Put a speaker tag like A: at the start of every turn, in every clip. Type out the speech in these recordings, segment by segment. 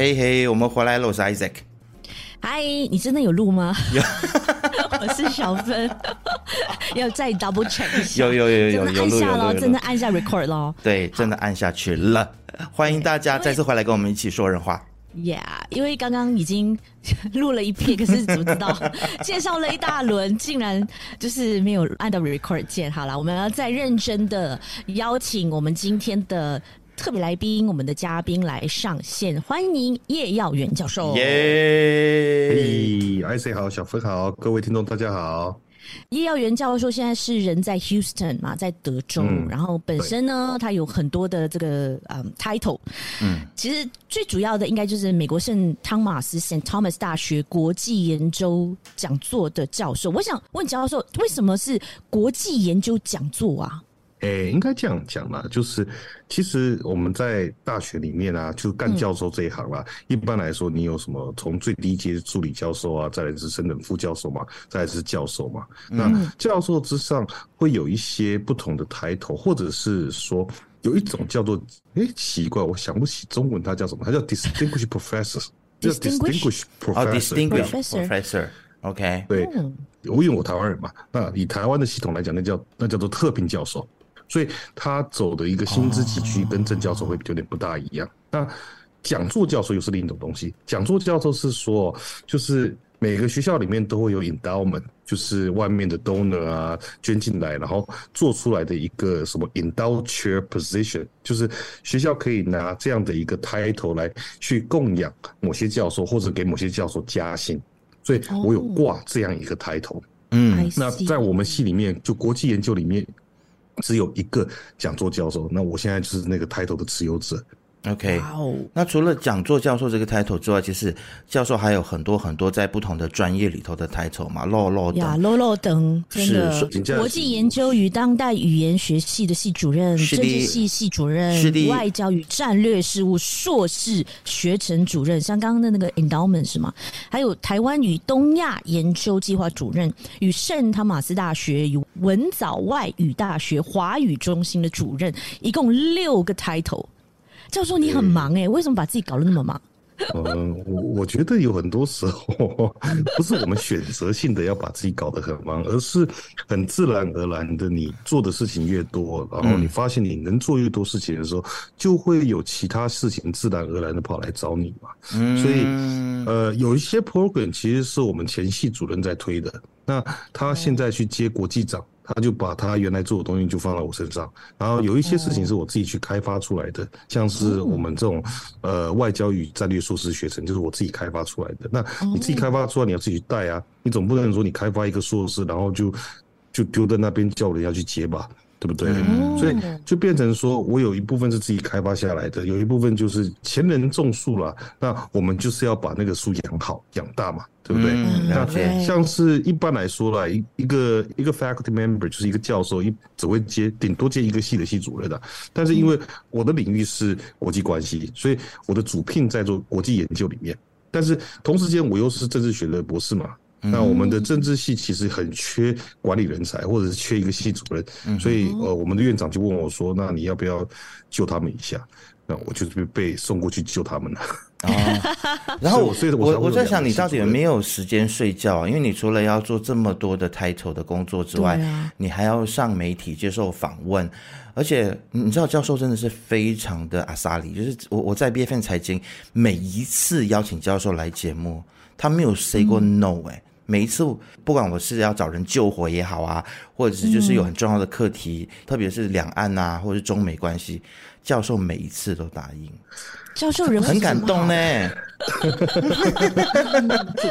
A: 嘿嘿，我们回来了，我是 Isaac。
B: 嗨，你真的有录吗？有，我是小芬，要再 double check 一下。
A: 有有有有有
B: 按下了，真的按下 record 咯。
A: 对，真的按下去了。欢迎大家再次回来跟我们一起说人话。
B: Yeah，因为刚刚已经录了一遍，可是怎么知道 介绍了一大轮，竟然就是没有按到 record 键。好了，我们要再认真的邀请我们今天的。特别来宾，我们的嘉宾来上线，欢迎叶耀元教授。
A: 耶！
C: 嘿，I say 好，小芬好，各位听众大家好。
B: 叶耀元教授现在是人在 Houston 嘛，在德州，嗯、然后本身呢，他有很多的这个嗯 title，嗯，其实最主要的应该就是美国圣汤马斯 Saint Thomas 大学国际研究讲座的教授。我想问教授，为什么是国际研究讲座啊？
C: 诶、欸，应该这样讲啦，就是其实我们在大学里面啊，就干教授这一行啦。嗯、一般来说，你有什么从最低阶助理教授啊，再来是升等副教授嘛，再来是教授嘛。嗯、那教授之上会有一些不同的抬头，或者是说有一种叫做诶、欸、奇怪，我想不起中文它叫什么，它叫 distinguished professor，叫 distinguished
A: professor，professor，OK。Professor. Okay.
C: 对，因为我台湾人嘛，那以台湾的系统来讲，那叫那叫做特聘教授。所以他走的一个薪资起居跟正教授会有点不大一样。那讲座教授又是另一种东西。讲座教授是说，就是每个学校里面都会有 endowment，就是外面的 donor 啊捐进来，然后做出来的一个什么 endowed chair position，就是学校可以拿这样的一个 title 来去供养某些教授，或者给某些教授加薪。所以我有挂这样一个 title。嗯，那在我们系里面，就国际研究里面。只有一个讲座教授，那我现在就是那个 title 的持有者。
A: OK，哦，那除了讲座教授这个 title 之外，其实教授还有很多很多在不同的专业里头的 title 嘛，law law
B: 呀，law law 等，真的，国际研究与当代语言学系的系主任，政治系系主任，外交与战略事务硕士学程主任，像刚刚的那个 endowment 是吗？还有台湾与东亚研究计划主任，与圣汤马斯大学与文藻外语大学华语中心的主任，一共六个 title。教授，你很忙哎，为什么把自己搞得那么忙？
C: 嗯，我我觉得有很多时候 不是我们选择性的要把自己搞得很忙，而是很自然而然的，你做的事情越多，然后你发现你能做越多事情的时候，就会有其他事情自然而然的跑来找你嘛。所以，呃，有一些 program 其实是我们前系主任在推的，那他现在去接国际长。他就把他原来做的东西就放到我身上，然后有一些事情是我自己去开发出来的，像是我们这种呃外交与战略硕士学程，就是我自己开发出来的。那你自己开发出来，你要自己带啊，你总不能说你开发一个硕士，然后就就丢在那边叫人家去接吧。对不对？所以就变成说，我有一部分是自己开发下来的，有一部分就是前人种树了，那我们就是要把那个树养好、养大嘛，对不对？嗯、那像是一般来说啦，一一个一个 faculty member 就是一个教授，一只会接顶多接一个系的系主任的。但是因为我的领域是国际关系，所以我的主聘在做国际研究里面，但是同时间我又是政治学的博士嘛。那我们的政治系其实很缺管理人才，或者是缺一个系主任，所以呃，我们的院长就问我说：“那你要不要救他们一下？”那我就是被送过去救他们了。
A: 哦，然后我所以我我在想，你到底有没有时间睡觉啊？因为你除了要做这么多的 title 的工作之外，你还要上媒体接受访问，而且你知道教授真的是非常的阿萨里，就是我我在 BFM 财经每一次邀请教授来节目，他没有 say 过 no 哎。每一次，不管我是要找人救火也好啊，或者是就是有很重要的课题，嗯、特别是两岸啊，或者是中美关系，教授每一次都答应。
B: 教授人
A: 很感动呢。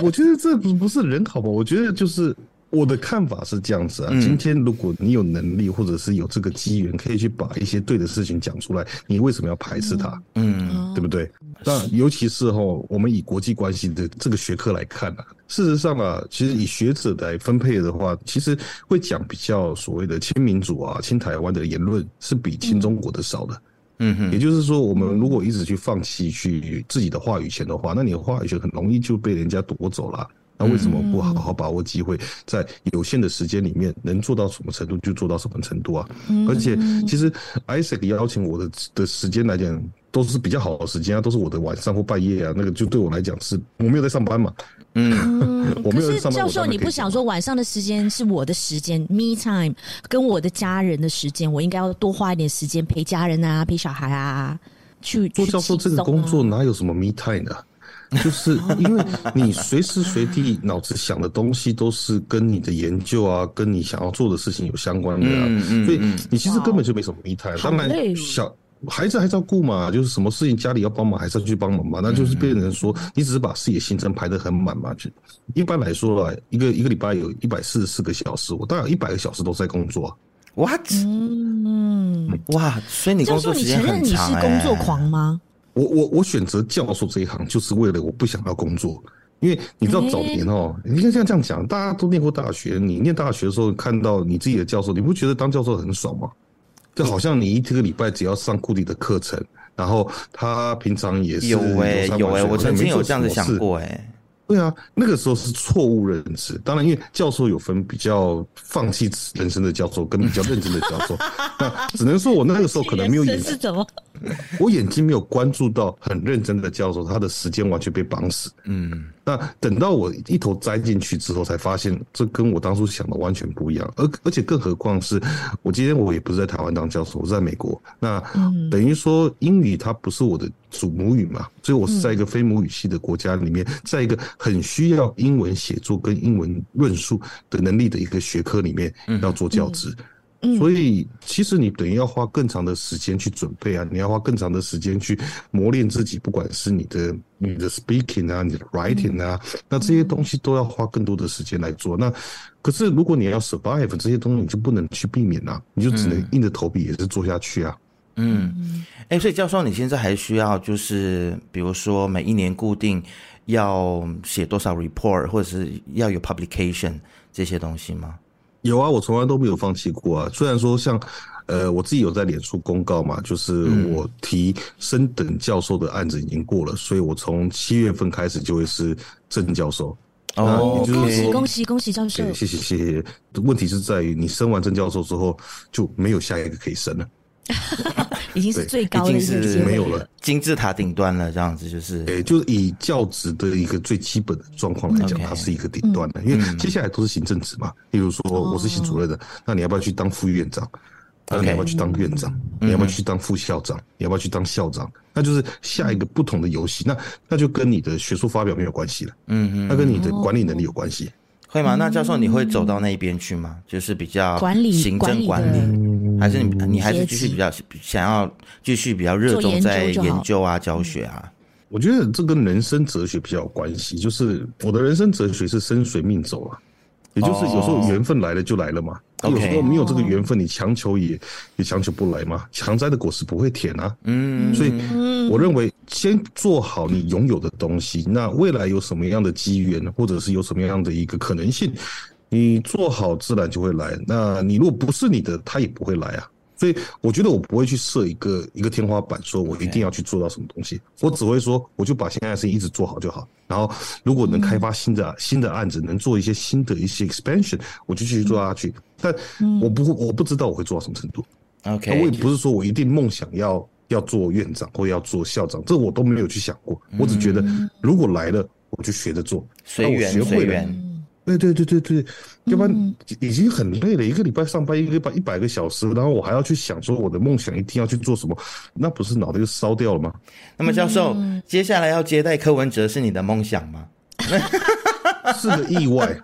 C: 我觉得这不不是人好吧？我觉得就是。我的看法是这样子啊，今天如果你有能力，或者是有这个机缘，可以去把一些对的事情讲出来，你为什么要排斥它？嗯，对不对？那尤其是哈，我们以国际关系的这个学科来看啊，事实上啊，其实以学者来分配的话，其实会讲比较所谓的亲民主啊、亲台湾的言论，是比亲中国的少的。嗯哼，也就是说，我们如果一直去放弃去自己的话语权的话，那你的话语权很容易就被人家夺走了。那为什么不好好把握机会，在有限的时间里面能做到什么程度就做到什么程度啊？而且，其实 Isaac 邀请我的的时间来讲，都是比较好的时间啊，都是我的晚上或半夜啊，那个就对我来讲是我没有在上班嘛。
B: 嗯，我没有在上班。教授，你不想说晚上的时间是我的时间，me time，跟我的家人的时间，我应该要多花一点时间陪家人啊，陪小孩啊，去
C: 做教授这个工作哪有什么 me time 呢？就是因为你随时随地脑子想的东西都是跟你的研究啊，跟你想要做的事情有相关的啊，嗯嗯、所以你其实根本就没什么 me time。当然小。孩子还是要顾嘛，就是什么事情家里要帮忙，还是要去帮忙嘛。那就是变成说，你只是把自己的行程排得很满嘛。就一般来说啊，一个一个礼拜有一百四十四个小时，我当然一百个小时都在工作。
A: What？嗯，哇，所以你工作时间很长。欸，教授，你承认你是工作狂吗？
C: 我我我选择教授这一行，就是为了我不想要工作，因为你知道早年哦，欸、你看像这样讲，大家都念过大学，你念大学的时候看到你自己的教授，你不觉得当教授很爽吗？就好像你一个礼拜只要上固定的课程，然后他平常也是
A: 有哎、欸、有哎、欸，我曾经有这样子想过哎、欸。
C: 对啊，那个时候是错误认知。当然，因为教授有分比较放弃人生的教授跟比较认真的教授。那只能说我那个时候可能没有眼 睛，我眼睛没有关注到很认真的教授，他的时间完全被绑死。嗯，那等到我一头栽进去之后，才发现这跟我当初想的完全不一样。而而且更何况是我今天我也不是在台湾当教授，我是在美国。那等于说英语它不是我的主母语嘛，所以我是在一个非母语系的国家里面，在一个很需要英文写作跟英文论述的能力的一个学科里面要做教职，所以其实你等于要花更长的时间去准备啊，你要花更长的时间去磨练自己，不管是你的你的 speaking 啊，你的 writing 啊，那这些东西都要花更多的时间来做。那可是如果你要 survive 这些东西，你就不能去避免啊，你就只能硬着头皮也是做下去啊。
A: 嗯，哎、欸，所以教授，你现在还需要就是，比如说每一年固定要写多少 report，或者是要有 publication 这些东西吗？
C: 有啊，我从来都没有放弃过啊。虽然说像，呃，我自己有在脸书公告嘛，就是我提升等教授的案子已经过了，所以我从七月份开始就会是正教授。
B: 哦，恭喜恭喜恭喜教授！谢
C: 谢谢谢。问题是在于你升完正教授之后就没有下一个可以升了。
B: 已经是最高的，已经是
C: 没有了，
A: 金字塔顶端了，这样子就是，
C: 诶，就是以教职的一个最基本的状况来讲，它是一个顶端的，因为接下来都是行政职嘛。例如说，我是系主任的，那你要不要去当副院长？那你要不要去当院长？你要不要去当副校长？你要不要去当校长？那就是下一个不同的游戏。那那就跟你的学术发表没有关系了，嗯嗯，那跟你的管理能力有关系。
A: 会吗？那教授，你会走到那一边去吗？就是比较管理、行政管理，还是你你还是继续比较想要继续比较热衷在研究啊、教学啊？
C: 我觉得这跟人生哲学比较有关系。就是我的人生哲学是生随命走啊。也就是有时候缘分来了就来了嘛，有时候没有这个缘分，你强求也也强求不来嘛。强摘的果实不会甜啊，嗯，所以我认为先做好你拥有的东西，那未来有什么样的机缘，或者是有什么样的一个可能性，你做好自然就会来。那你如果不是你的，他也不会来啊。所以我觉得我不会去设一个一个天花板，说我一定要去做到什么东西。我只会说，我就把现在的事情一直做好就好。然后，如果能开发新的新的案子，能做一些新的一些 expansion，我就继续做下去。但我不会我不知道我会做到什么程度。OK，我也不是说我一定梦想要要做院长或要做校长，这我都没有去想过。我只觉得如果来了，我就学着做，
A: 随缘随缘。
C: 对对对对对，要不然已经很累了，一个礼拜上班一个礼拜一百个小时，然后我还要去想说我的梦想一定要去做什么，那不是脑袋就烧掉了吗？
A: 那么教授，接下来要接待柯文哲是你的梦想吗？
C: 是个意外，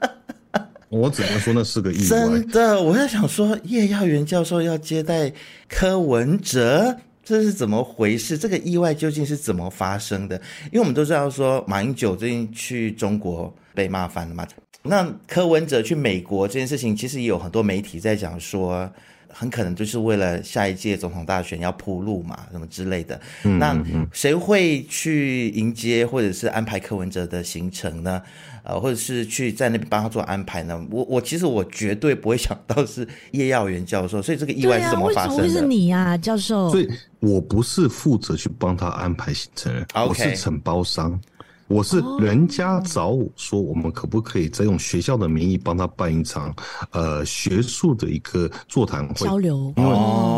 C: 我只能说那是个意外。
A: 真的，我在想说叶耀元教授要接待柯文哲，这是怎么回事？这个意外究竟是怎么发生的？因为我们都知道说马英九最近去中国被骂翻了嘛。那柯文哲去美国这件事情，其实也有很多媒体在讲说，很可能就是为了下一届总统大选要铺路嘛，什么之类的。那谁会去迎接或者是安排柯文哲的行程呢？呃，或者是去在那边帮他做安排呢？我我其实我绝对不会想到是叶耀元教授，所以这个意外是怎么发生的？
B: 为什么会是你呀，教授？
C: 所以我不是负责去帮他安排行程.我是承包商。我是人家找我说，我们可不可以再用学校的名义帮他办一场，呃，学术的一个座谈会交
B: 流？
C: 因为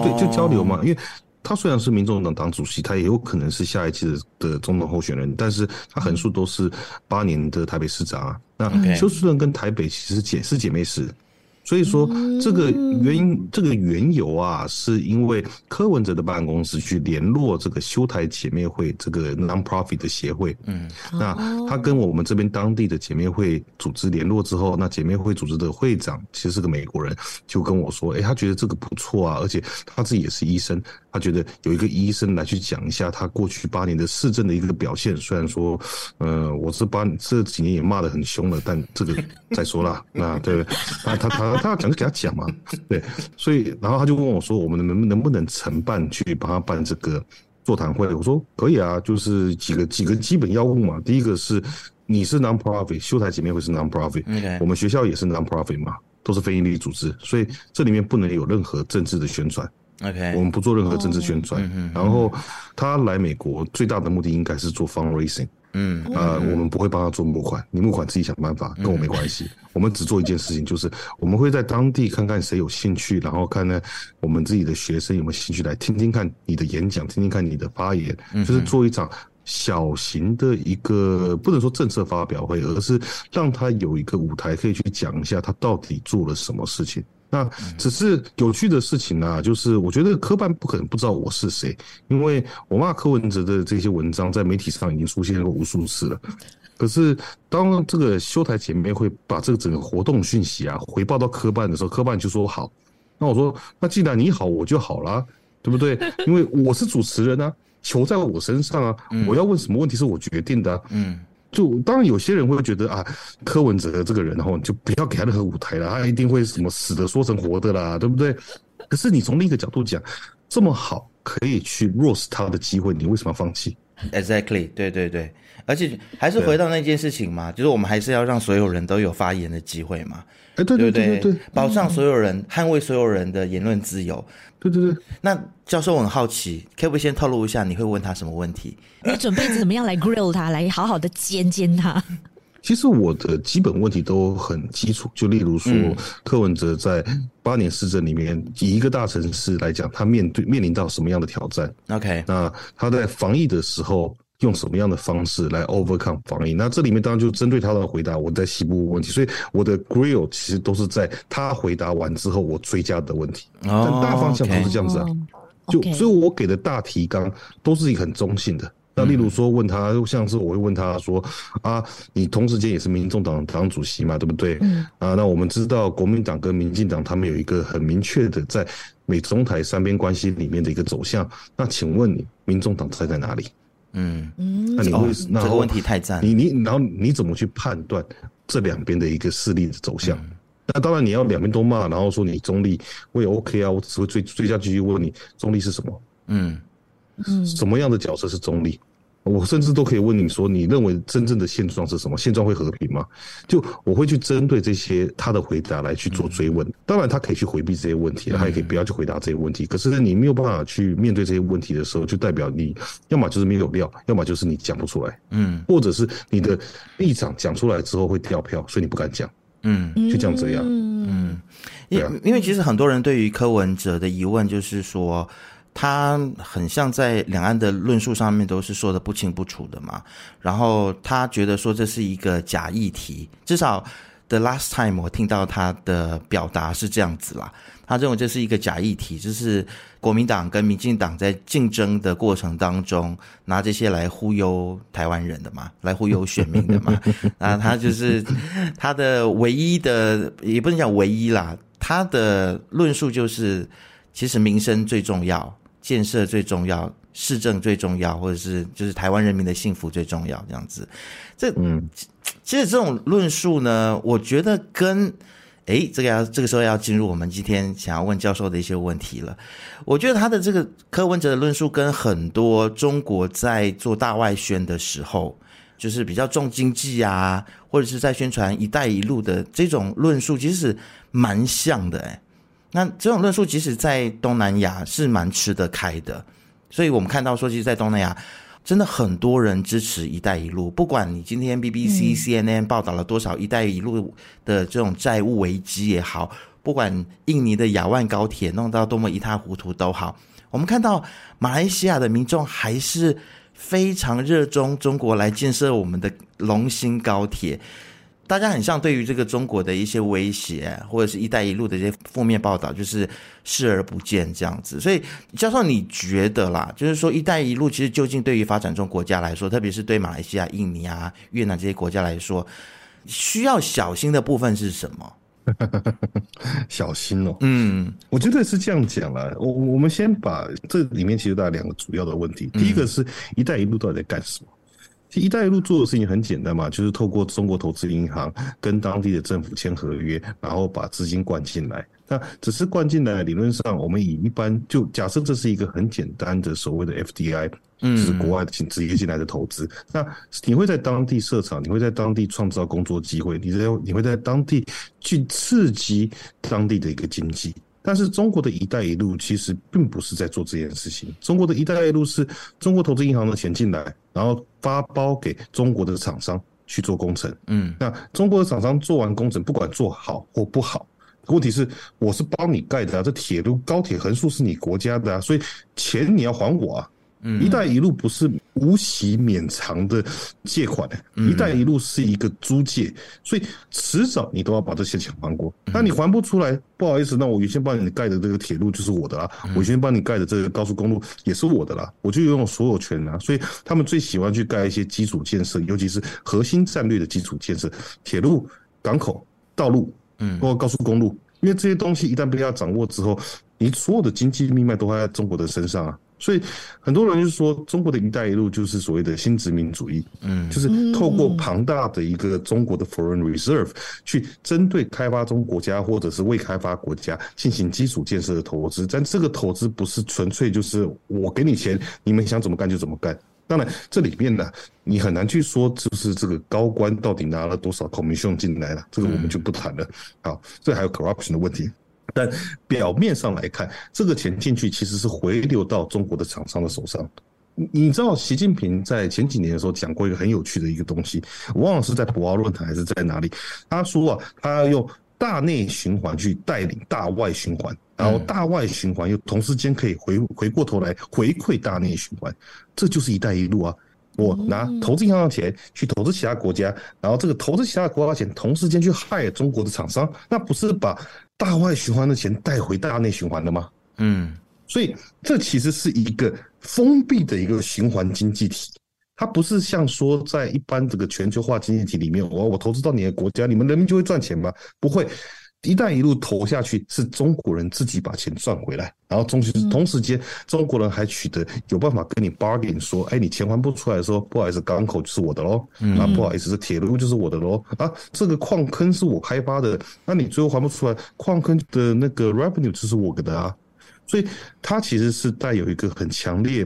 C: 对，就交流嘛。因为他虽然是民众党党主席，他也有可能是下一届的的总统候选人，但是他横竖都是八年的台北市长啊。那休斯顿跟台北其实姐是姐妹市。所以说，这个原因，这个缘由啊，是因为柯文哲的办公室去联络这个修台姐妹会这个 non-profit 的协会，嗯，那他跟我们这边当地的姐妹会组织联络之后，那姐妹会组织的会长其实是个美国人，就跟我说，哎，他觉得这个不错啊，而且他自己也是医生，他觉得有一个医生来去讲一下他过去八年的市政的一个表现，虽然说，呃，我这八这几年也骂得很凶了，但这个再说了，那对，那他他。他要讲就给他讲嘛，对，所以然后他就问我说：“我们能能不能承办去帮他办这个座谈会？”我说：“可以啊，就是几个几个基本要务嘛。第一个是你是 non-profit，修台姐妹会是 non-profit，Okay. 我们学校也是 non-profit 嘛，都是非营利组织，所以这里面不能有任何政治的宣传。
A: OK，
C: 我们不做任何政治宣传。Oh. 然后他来美国最大的目的应该是做 fundraising。嗯啊、呃，我们不会帮他做募款，你募款自己想办法，跟我没关系。我们只做一件事情，就是我们会在当地看看谁有兴趣，然后看呢我们自己的学生有没有兴趣来听听看你的演讲，听听看你的发言，就是做一场小型的一个不能说政策发表会，而是让他有一个舞台可以去讲一下他到底做了什么事情。那只是有趣的事情啊，就是我觉得科办不可能不知道我是谁，因为我骂柯文哲的这些文章在媒体上已经出现过无数次了。可是当这个修台姐妹会把这个整个活动讯息啊回报到科办的时候，科办就说好。那我说，那既然你好，我就好了，对不对？因为我是主持人啊，球在我身上啊，我要问什么问题是我决定的啊。嗯。就当然有些人会觉得啊，柯文哲这个人，然后就不要给他任何舞台了，他一定会什么死的说成活的啦，对不对？可是你从另一个角度讲，这么好可以去 roast 他的机会，你为什么要放弃
A: ？Exactly，对对对，而且还是回到那件事情嘛，就是我们还是要让所有人都有发言的机会嘛，
C: 哎，对对对对对，
A: 保障所有人，捍卫所有人的言论自由。
C: 对对对，
A: 那教授我很好奇，可不可以先透露一下你会问他什么问题？
B: 你准备怎么样来 grill 他，来好好的煎煎他？
C: 其实我的基本问题都很基础，就例如说，柯文哲在八年市政里面，以一个大城市来讲，他面对面临到什么样的挑战
A: ？OK，
C: 那他在防疫的时候。用什么样的方式来 overcome 防疫？那这里面当然就针对他的回答，我在细部问题。所以我的 grill 其实都是在他回答完之后，我追加的问题。但大方向都是这样子啊。就所以，我给的大提纲都是一个很中性的。那例如说，问他，像是我会问他说：“啊，你同时间也是民众党党主席嘛，对不对？啊，那我们知道国民党跟民进党他们有一个很明确的在美中台三边关系里面的一个走向。那请问你，民众党在在哪里？”
A: 嗯，
C: 那你会、哦、那
A: 这个问题太赞。
C: 你你然后你怎么去判断这两边的一个势力的走向？嗯、那当然你要两边都骂，然后说你中立，我也 OK 啊。我只会追追加继续问你中立是什么？嗯嗯，什么样的角色是中立？我甚至都可以问你说，你认为真正的现状是什么？现状会和平吗？就我会去针对这些他的回答来去做追问。当然，他可以去回避这些问题，他也可以不要去回答这些问题。可是呢，你没有办法去面对这些问题的时候，就代表你要么就是没有料，要么就是你讲不出来。嗯，或者是你的立场讲出来之后会掉票，所以你不敢讲。嗯，就这样这样。
A: 嗯，因因为其实很多人对于柯文哲的疑问就是说。他很像在两岸的论述上面都是说的不清不楚的嘛，然后他觉得说这是一个假议题，至少 the last time 我听到他的表达是这样子啦，他认为这是一个假议题，就是国民党跟民进党在竞争的过程当中拿这些来忽悠台湾人的嘛，来忽悠选民的嘛，啊，他就是他的唯一的，也不能讲唯一啦，他的论述就是其实民生最重要。建设最重要，市政最重要，或者是就是台湾人民的幸福最重要，这样子。这嗯，其实这种论述呢，我觉得跟诶，这个要这个时候要进入我们今天想要问教授的一些问题了。我觉得他的这个柯文哲的论述跟很多中国在做大外宣的时候，就是比较重经济啊，或者是在宣传“一带一路”的这种论述，其实是蛮像的诶。那这种论述，即使在东南亚是蛮吃得开的，所以我们看到说，其实，在东南亚真的很多人支持“一带一路”。不管你今天 BBC、CNN 报道了多少“一带一路”的这种债务危机也好，不管印尼的亚万高铁弄到多么一塌糊涂都好，我们看到马来西亚的民众还是非常热衷中国来建设我们的龙兴高铁。大家很像对于这个中国的一些威胁，或者是一带一路的一些负面报道，就是视而不见这样子。所以，教授，你觉得啦，就是说一带一路其实究竟对于发展中国家来说，特别是对马来西亚、印尼啊、越南这些国家来说，需要小心的部分是什么？
C: 小心哦，嗯，我觉得是这样讲了。我我们先把这里面其实大概两个主要的问题，第一个是一带一路到底在干什么？其实“一带一路”做的事情很简单嘛，就是透过中国投资银行跟当地的政府签合约，然后把资金灌进来。那只是灌进来，理论上我们以一般就假设这是一个很简单的所谓的 FDI，就是国外的直接进来的投资。那你会在当地设厂，你会在当地创造工作机会，你在你会在当地去刺激当地的一个经济。但是中国的一带一路其实并不是在做这件事情。中国的一带一路是中国投资银行的钱进来，然后发包给中国的厂商去做工程。嗯，那中国的厂商做完工程，不管做好或不好，问题是我是帮你盖的啊，这铁路高铁横竖是你国家的啊，所以钱你要还我啊。嗯，一带一路不是无息免偿的借款，一带一路是一个租借，所以迟早你都要把这些钱还过。那你还不出来，不好意思，那我原先帮你盖的这个铁路就是我的啦，我原先帮你盖的这个高速公路也是我的啦，我就拥有所有权啊。所以他们最喜欢去盖一些基础建设，尤其是核心战略的基础建设，铁路、港口、道路，嗯，包括高速公路，因为这些东西一旦被他掌握之后，你所有的经济命脉都还在中国的身上啊。所以很多人就说，中国的一带一路就是所谓的新殖民主义，嗯，就是透过庞大的一个中国的 foreign reserve 去针对开发中国家或者是未开发国家进行基础建设的投资，但这个投资不是纯粹就是我给你钱，你们想怎么干就怎么干。当然，这里面呢，你很难去说就是这个高官到底拿了多少 commission 进来了，这个我们就不谈了。好，这还有 corruption 的问题。但表面上来看，这个钱进去其实是回流到中国的厂商的手上。你知道，习近平在前几年的时候讲过一个很有趣的一个东西，我忘了是在博鳌论坛还是在哪里。他说啊，他要用大内循环去带领大外循环，然后大外循环又同时间可以回回过头来回馈大内循环，这就是一带一路啊。我拿投资银行的钱去投资其他国家，然后这个投资其他国家的钱同时间去害中国的厂商，那不是把大外循环的钱带回大内循环的吗？嗯，所以这其实是一个封闭的一个循环经济体，它不是像说在一般这个全球化经济体里面，我我投资到你的国家，你们人民就会赚钱吗？不会。一带一路投下去，是中国人自己把钱赚回来，然后同时同时间，中国人还取得有办法跟你 bargain 说，哎，你钱还不出来的时候，不好意思，港口就是我的喽，啊，不好意思，这铁路就是我的喽，啊，这个矿坑是我开发的，那你最后还不出来，矿坑的那个 revenue 就是我的啊，所以它其实是带有一个很强烈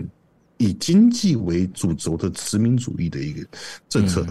C: 以经济为主轴的殖民主义的一个政策，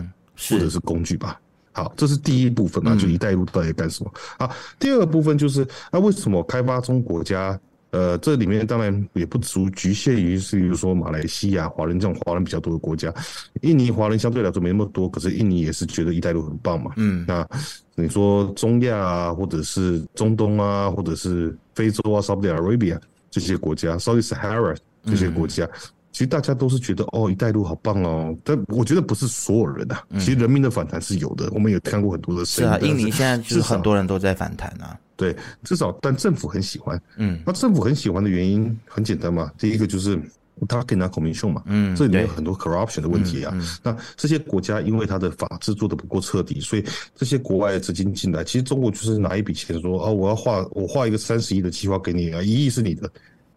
C: 或者是工具吧。好，这是第一部分嘛，就一带一路到底干什么？好，第二个部分就是那、啊、为什么开发中国家，呃，这里面当然也不足局限于是，比如说马来西亚华人这种华人比较多的国家，印尼华人相对来说没那么多，可是印尼也是觉得一带一路很棒嘛。嗯，那你说中亚啊，或者是中东啊，或者是非洲啊，Saudi Arabia 这些国家，Saudi Sahara 这些国家。嗯其实大家都是觉得哦，一带一路好棒哦，但我觉得不是所有人啊。其实人民的反弹是有的，我们也看过很多的事。是啊，
A: 印尼现在就是很多人都在反弹啊。
C: 对，至少但政府很喜欢。嗯，那政府很喜欢的原因很简单嘛，第一个就是他可以拿 commission 嘛。嗯，这里面有很多 corruption 的问题啊。那这些国家因为它的法制做的不够彻底，所以这些国外的资金进来，其实中国就是拿一笔钱说哦，我要画我画一个三十亿的计划给你啊，一亿是你的，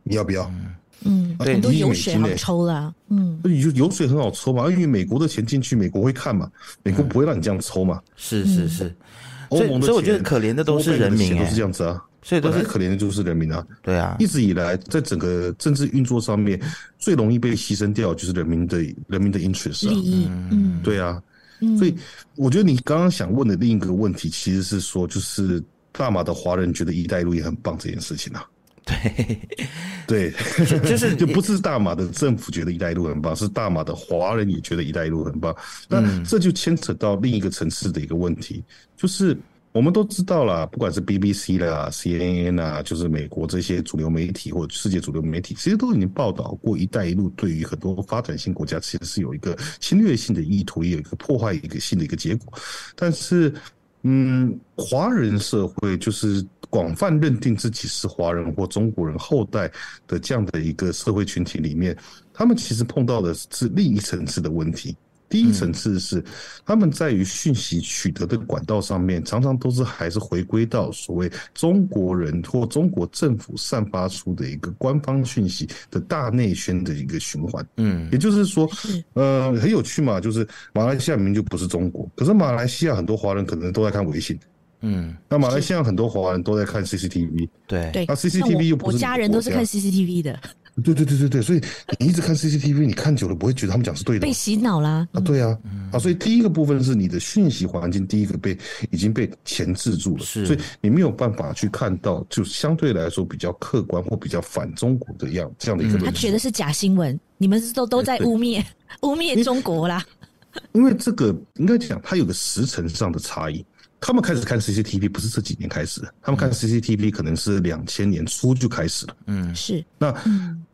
C: 你要不要？
B: 嗯，对，很多油水好抽啦。嗯，
C: 油油水很好抽嘛，因为美国的钱进去，美国会看嘛，美国不会让你这样抽嘛。
A: 是是是，欧盟的钱，所以我觉得可怜的都是人民，都
C: 是这样子啊。所以都是可怜的就是人民啊。
A: 对啊，
C: 一直以来在整个政治运作上面，最容易被牺牲掉就是人民的人民的 interest
B: 利益。嗯，
C: 对啊。所以我觉得你刚刚想问的另一个问题，其实是说，就是大马的华人觉得“一带一路”也很棒这件事情啊。
A: 对，
C: 对，就是 就不是大马的政府觉得“一带一路”很棒，是大马的华人也觉得“一带一路”很棒。那这就牵扯到另一个层次的一个问题，就是我们都知道啦，不管是 BBC 啦、CNN 啊，就是美国这些主流媒体或者世界主流媒体，其实都已经报道过“一带一路”对于很多发展性国家其实是有一个侵略性的意图，也有一个破坏一个性的一个结果。但是，嗯，华人社会就是广泛认定自己是华人或中国人后代的这样的一个社会群体里面，他们其实碰到的是另一层次的问题。第一层次是，他们在于讯息取得的管道上面，常常都是还是回归到所谓中国人或中国政府散发出的一个官方讯息的大内宣的一个循环。嗯，也就是说，呃，很有趣嘛，就是马来西亚明明就不是中国，可是马来西亚很多华人可能都在看微信。嗯，那马来西亚很多华人都在看 CCTV。
A: 对对，
C: 那 CCTV 又不是
B: 我家人都是看 CCTV 的。
C: 对对对对对，所以你一直看 CCTV，你看久了不会觉得他们讲是对的，
B: 被洗脑啦。
C: 啊，对啊，啊，所以第一个部分是你的讯息环境，第一个被已经被钳制住了，是，所以你没有办法去看到，就相对来说比较客观或比较反中国的样这样的一个。
B: 他觉得是假新闻，你们是都都在污蔑 污蔑中国啦。
C: 因为这个应该讲，它有个时辰上的差异。他们开始看 CCTV 不是这几年开始的，他们看 CCTV 可能是两千年初就开始了。
B: 嗯，是。
C: 那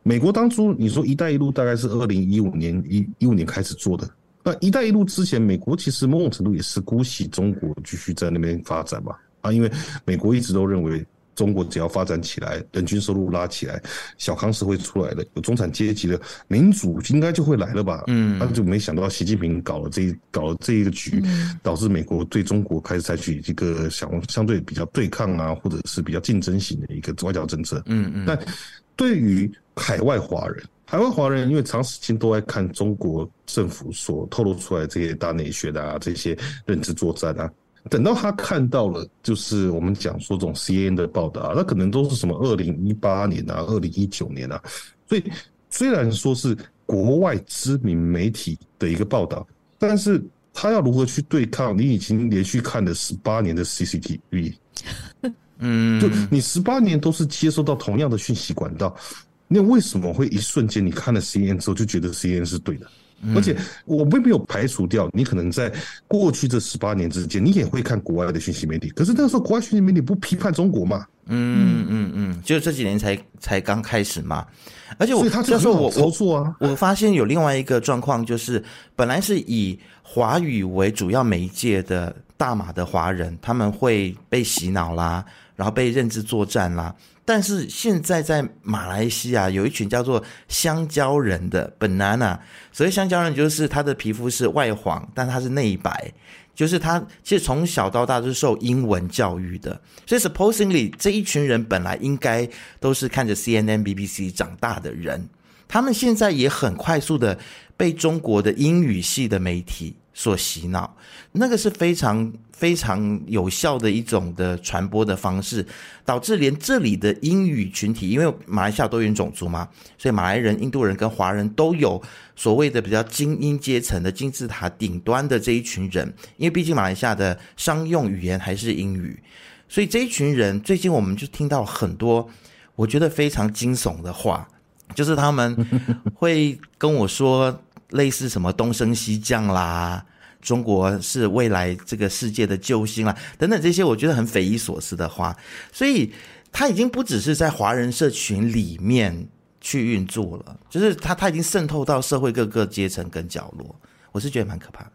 C: 美国当初你说“一带一路”大概是二零一五年一一五年开始做的。那“一带一路”之前，美国其实某种程度也是姑息中国继续在那边发展吧。啊，因为美国一直都认为。中国只要发展起来，人均收入拉起来，小康是会出来的，有中产阶级的民主应该就会来了吧？嗯，他就没想到习近平搞了这一搞了这一个局，导致美国对中国开始采取一个相相对比较对抗啊，或者是比较竞争型的一个外交政策。嗯嗯。但对于海外华人，海外华人因为长时间都在看中国政府所透露出来这些大内宣啊，这些认知作战啊。等到他看到了，就是我们讲说这种 CNN 的报道啊，那可能都是什么二零一八年啊，二零一九年啊，所以虽然说是国外知名媒体的一个报道，但是他要如何去对抗你已经连续看了十八年的 CCTV？嗯，就你十八年都是接收到同样的讯息管道，那为什么会一瞬间你看了 CNN 之后就觉得 CNN 是对的？而且我并没有排除掉，你可能在过去这十八年之间，你也会看国外的讯息媒体。可是那个时候，国外讯息媒体不批判中国嘛？
A: 嗯嗯嗯，就这几年才才刚开始嘛。而且我
C: 他这时候我操作啊，
A: 我发现有另外一个状况，就是本来是以华语为主要媒介的大马的华人，他们会被洗脑啦，然后被认知作战啦。但是现在在马来西亚有一群叫做香蕉人的 banana，所谓香蕉人就是他的皮肤是外黄，但他是内白，就是他其实从小到大都是受英文教育的，所以 supposedly 这一群人本来应该都是看着 CNN、BBC 长大的人，他们现在也很快速的被中国的英语系的媒体所洗脑，那个是非常非常有效的一种的传播的方式，导致连这里的英语群体，因为马来西亚多元种族嘛，所以马来人、印度人跟华人都有所谓的比较精英阶层的金字塔顶端的这一群人，因为毕竟马来西亚的商用语言还是英语，所以这一群人最近我们就听到很多我觉得非常惊悚的话，就是他们会跟我说。类似什么东升西降啦，中国是未来这个世界的救星啊，等等这些我觉得很匪夷所思的话，所以他已经不只是在华人社群里面去运作了，就是他他已经渗透到社会各个阶层跟角落，我是觉得蛮可怕的。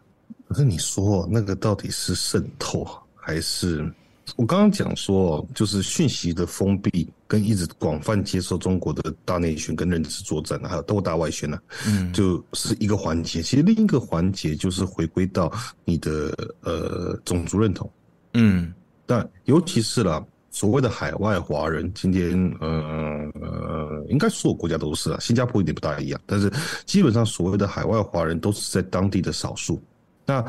C: 可是你说那个到底是渗透还是？我刚刚讲说，就是讯息的封闭跟一直广泛接受中国的大内宣跟认知作战，还有斗大外宣呢，嗯，就是一个环节。其实另一个环节就是回归到你的呃种族认同，嗯，但尤其是啦，所谓的海外华人，今天呃呃，应该所有国家都是啊，新加坡有点不大一样，但是基本上所谓的海外华人都是在当地的少数，那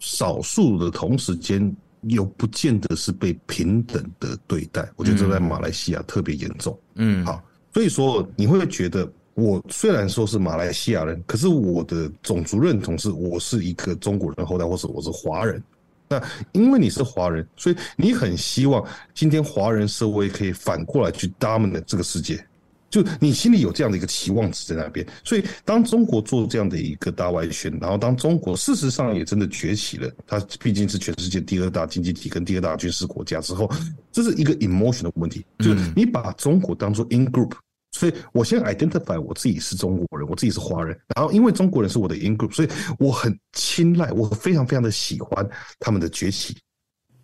C: 少数的同时间。又不见得是被平等的对待，我觉得这在马来西亚特别严重。嗯，好，所以说你会觉得，我虽然说是马来西亚人，可是我的种族认同是我是一个中国人后代，或者我是华人。那因为你是华人，所以你很希望今天华人社会可以反过来去 dominate 这个世界。就你心里有这样的一个期望值在那边，所以当中国做这样的一个大外宣，然后当中国事实上也真的崛起了，它毕竟是全世界第二大经济体跟第二大军事国家之后，这是一个 emotion 的问题，就是你把中国当做 in group，所以我先 identify 我自己是中国人，我自己是华人，然后因为中国人是我的 in group，所以我很青睐，我非常非常的喜欢他们的崛起。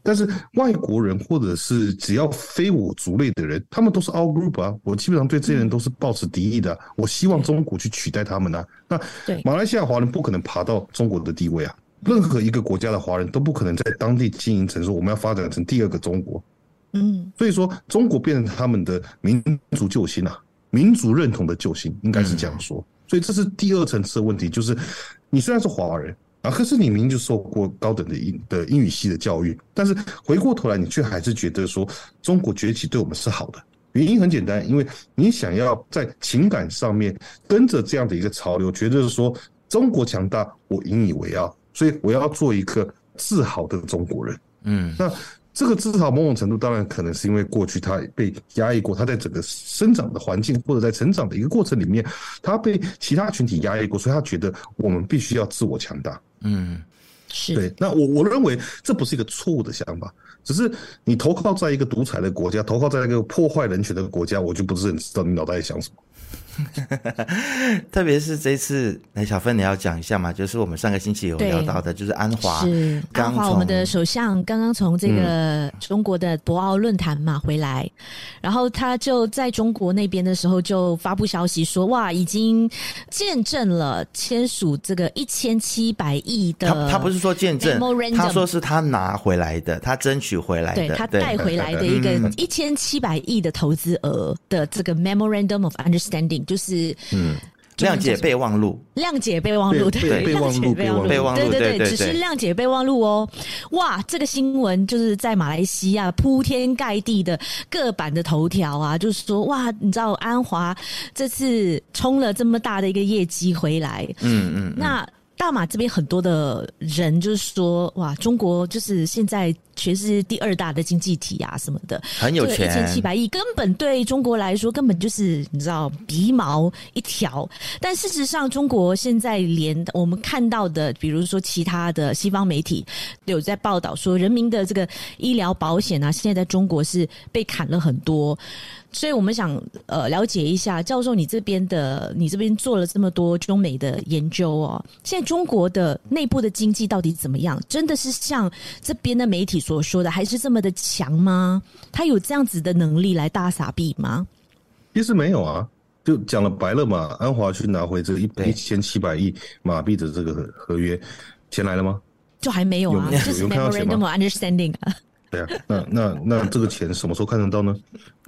C: 但是外国人或者是只要非我族类的人，他们都是 all group 啊，我基本上对这些人都是抱持敌意的。我希望中国去取代他们啊。那马来西亚华人不可能爬到中国的地位啊，任何一个国家的华人都不可能在当地经营成说我们要发展成第二个中国。嗯，所以说中国变成他们的民族救星啊，民族认同的救星，应该是这样说。所以这是第二层次的问题，就是你虽然是华人。啊，可是你明明就受过高等的英的英语系的教育，但是回过头来，你却还是觉得说中国崛起对我们是好的。原因很简单，因为你想要在情感上面跟着这样的一个潮流，觉得是说中国强大，我引以为傲，所以我要做一个自豪的中国人。嗯，那。这个至少某种程度当然可能是因为过去他被压抑过，他在整个生长的环境或者在成长的一个过程里面，他被其他群体压抑过，所以他觉得我们必须要自我强大。嗯，是对。那我我认为这不是一个错误的想法，只是你投靠在一个独裁的国家，投靠在一个破坏人权的国家，我就不是很知道你脑袋在想什么。
A: 特别是这次，哎小芬，你要讲一下嘛？就是我们上个星期有聊到的，就是安华，
B: 是安华，我们的首相刚刚从这个中国的博鳌论坛嘛回来，嗯、然后他就在中国那边的时候就发布消息说，哇，已经见证了签署这个一千七百亿的他，
A: 他不是说见证，他说是他拿回来的，他争取回来的，
B: 对他带回来的一个一千七百亿的投资额的这个 Memorandum of Understanding。就是嗯，
A: 谅解备忘录，
B: 谅解备忘录，对，
C: 备忘录，备忘录，
A: 备忘录，
B: 对对对，只是谅解备忘录哦。哇，这个新闻就是在马来西亚铺天盖地的各版的头条啊，就是说哇，你知道安华这次冲了这么大的一个业绩回来，嗯嗯，那。大马这边很多的人就是说，哇，中国就是现在全世界第二大的经济体啊，什么的，
A: 很有钱，
B: 一千七百亿根本对中国来说根本就是你知道鼻毛一条。但事实上，中国现在连我们看到的，比如说其他的西方媒体都有在报道说，人民的这个医疗保险啊，现在在中国是被砍了很多。所以我们想呃了解一下，教授你这边的，你这边做了这么多中美的研究哦，现在中国的内部的经济到底怎么样？真的是像这边的媒体所说的，还是这么的强吗？他有这样子的能力来大撒币吗？
C: 其实没有啊，就讲了白了嘛。安华去拿回这个一一千七百亿马币的这个合合约，钱来了吗？
B: 就还没有啊，有 就是 memorandum of understanding 啊。
C: 对啊，那那那这个钱什么时候看得到呢？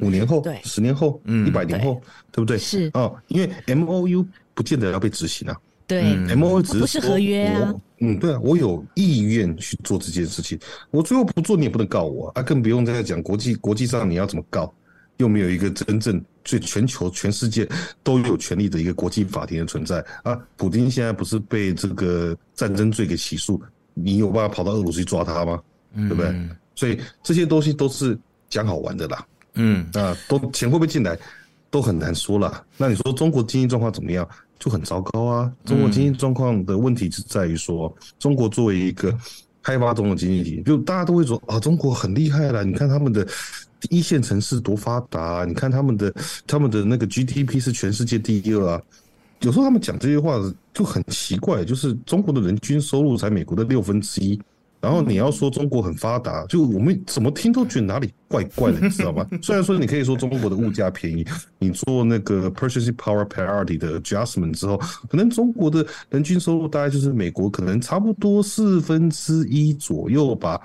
C: 五年后、对十年后、嗯、一百年后，对，对不对？
B: 是
C: 啊，因为 M O U 不见得要被执行啊。
B: 对
C: ，M O U 只是
B: 不是合约啊。
C: 嗯，对啊，我有意愿去做这件事情，我最后不做，你也不能告我啊，更不用再讲国际国际上你要怎么告，又没有一个真正最全球全世界都有权利的一个国际法庭的存在啊。普京现在不是被这个战争罪给起诉，你有办法跑到俄罗斯去抓他吗？对不对？嗯所以这些东西都是讲好玩的啦，嗯啊，都钱会不会进来，都很难说啦。那你说中国经济状况怎么样？就很糟糕啊。中国经济状况的问题是在于说，中国作为一个开发中的经济体，就大家都会说啊，中国很厉害啦。你看他们的一线城市多发达啊，你看他们的他们的那个 GDP 是全世界第一啊。有时候他们讲这些话就很奇怪，就是中国的人均收入才美国的六分之一。然后你要说中国很发达，就我们怎么听都觉得哪里怪怪的，你知道吗？虽然说你可以说中国的物价便宜，你做那个 purchasing power parity 的 adjustment 之后，可能中国的人均收入大概就是美国可能差不多四分之一左右吧，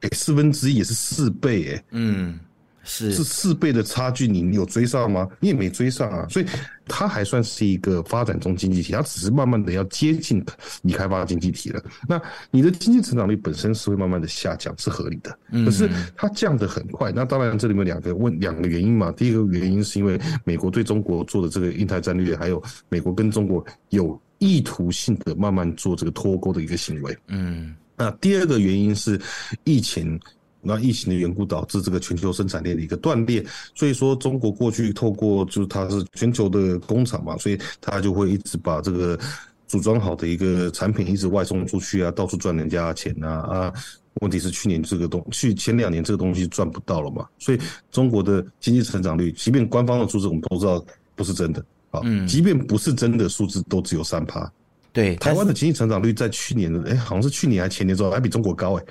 C: 哎，四分之一也是四倍，哎，嗯。是是四倍的差距，你有追上吗？你也没追上啊，所以它还算是一个发展中经济体，它只是慢慢的要接近已开发经济体了。那你的经济成长率本身是会慢慢的下降，是合理的。可是它降得很快，那当然这里面两个问两个原因嘛。第一个原因是因为美国对中国做的这个印太战略，还有美国跟中国有意图性的慢慢做这个脱钩的一个行为。嗯，那第二个原因是疫情。那疫情的缘故导致这个全球生产链的一个断裂，所以说中国过去透过就是它是全球的工厂嘛，所以它就会一直把这个组装好的一个产品一直外送出去啊，到处赚人家钱啊啊！问题是去年这个东去前两年这个东西赚不到了嘛，所以中国的经济成长率，即便官方的数字我们都知道不是真的啊，嗯，即便不是真的数字都只有三趴。
A: 对，
C: 台湾的经济成长率在去年的哎，好像是去年还前年之后还比中国高哎。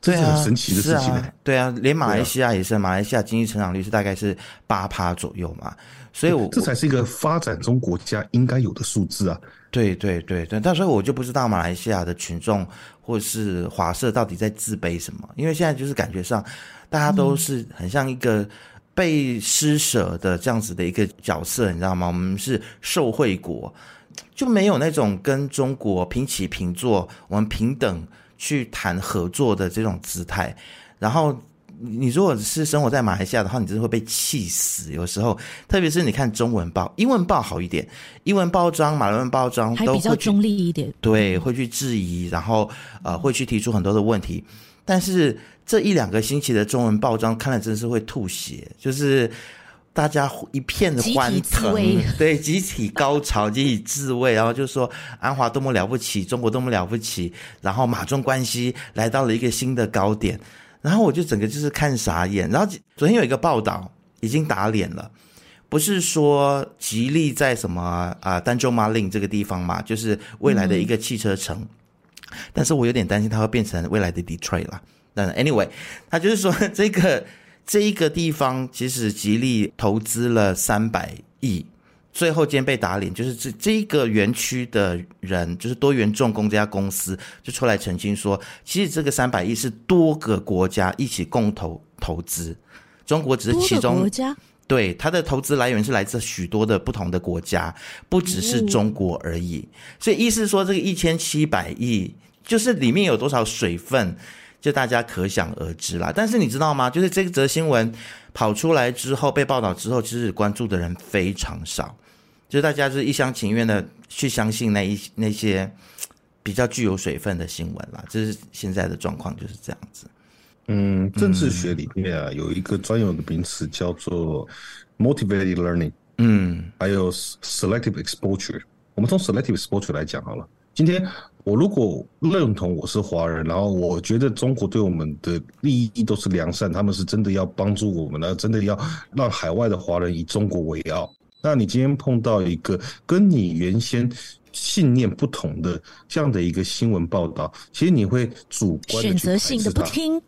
C: 这是很神奇的事情，啊，
A: 对啊，连马来西亚也是，马来西亚经济成长率是大概是八趴左右嘛，所以我
C: 这才是一个发展中国家应该有的数字啊。
A: 对对对对，但所以我就不知道马来西亚的群众或是华社到底在自卑什么，因为现在就是感觉上大家都是很像一个被施舍的这样子的一个角色，你知道吗？我们是受惠国，就没有那种跟中国平起平坐，我们平等。去谈合作的这种姿态，然后你如果是生活在马来西亚的话，你真的会被气死。有时候，特别是你看中文报、英文报好一点，英文报章、马来文报章都会
B: 比较中立一点，
A: 对，会去质疑，然后呃，会去提出很多的问题。但是这一两个星期的中文报章看了真是会吐血，就是。大家一片的欢腾，对，集体高潮，集体自慰，然后就说安华多么了不起，中国多么了不起，然后马中关系来到了一个新的高点，然后我就整个就是看傻眼。然后昨天有一个报道已经打脸了，不是说吉利在什么啊丹州马林这个地方嘛，就是未来的一个汽车城，嗯、但是我有点担心它会变成未来的 Detroit 啦。但 anyway，他就是说这个。这一个地方其实吉利投资了三百亿，最后今天被打脸，就是这这一个园区的人，就是多元重工这家公司就出来澄清说，其实这个三百亿是多个国家一起共同投资，中国只是其中。对，它的投资来源是来自许多的不同的国家，不只是中国而已。所以意思说，这个一千七百亿就是里面有多少水分？就大家可想而知啦，但是你知道吗？就是这则新闻跑出来之后，被报道之后，其实关注的人非常少，就大家是一厢情愿的去相信那一那些比较具有水分的新闻啦。这是现在的状况，就是这样子。
C: 嗯，政治学里面啊，有一个专有的名词叫做 motivated learning，嗯，还有 selective exposure。我们从 selective exposure 来讲好了，今天。我如果认同我是华人，然后我觉得中国对我们的利益都是良善，他们是真的要帮助我们的，真的要让海外的华人以中国为傲。那你今天碰到一个跟你原先信念不同的这样的一个新闻报道，其实你会主观的选择
B: 性的不听。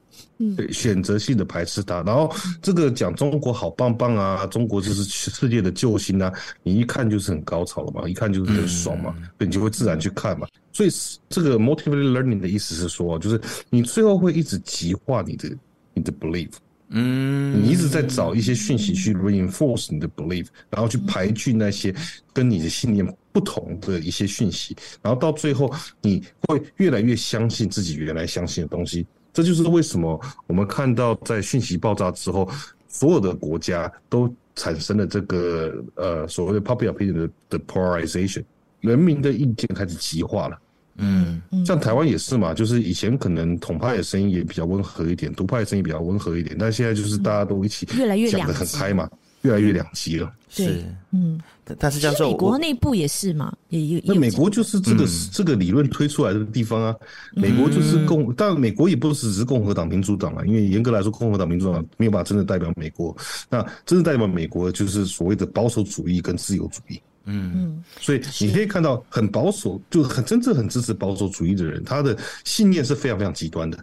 C: 对，选择性的排斥它，然后这个讲中国好棒棒啊，中国就是世界的救星啊，你一看就是很高潮了嘛，一看就是很爽嘛，所以你就会自然去看嘛。所以这个 motivated learning 的意思是说，就是你最后会一直极化你的你的 belief，嗯，你一直在找一些讯息去 reinforce 你的 belief，然后去排拒那些跟你的信念不同的一些讯息，然后到最后你会越来越相信自己原来相信的东西。这就是为什么我们看到在讯息爆炸之后，所有的国家都产生了这个呃所谓的 popular opinion 的 polarization，人民的意见开始极化了。嗯，像台湾也是嘛，就是以前可能统派的声音也比较温和一点，独派的声音比较温和一点，但现在就是大家都一起
B: 越来越
C: 讲的很开嘛。越来越两极了，
A: 是，嗯，但是教授，
B: 美国内部也是嘛，也有。
C: 那美国就是这个、嗯、这个理论推出来的地方啊，美国就是共，嗯、但美国也不是只是共和党、民主党啊，因为严格来说，共和党、民主党没有办法真的代表美国。那真正代表美国就是所谓的保守主义跟自由主义。嗯嗯，所以你可以看到，很保守，就很真正很支持保守主义的人，他的信念是非常非常极端的。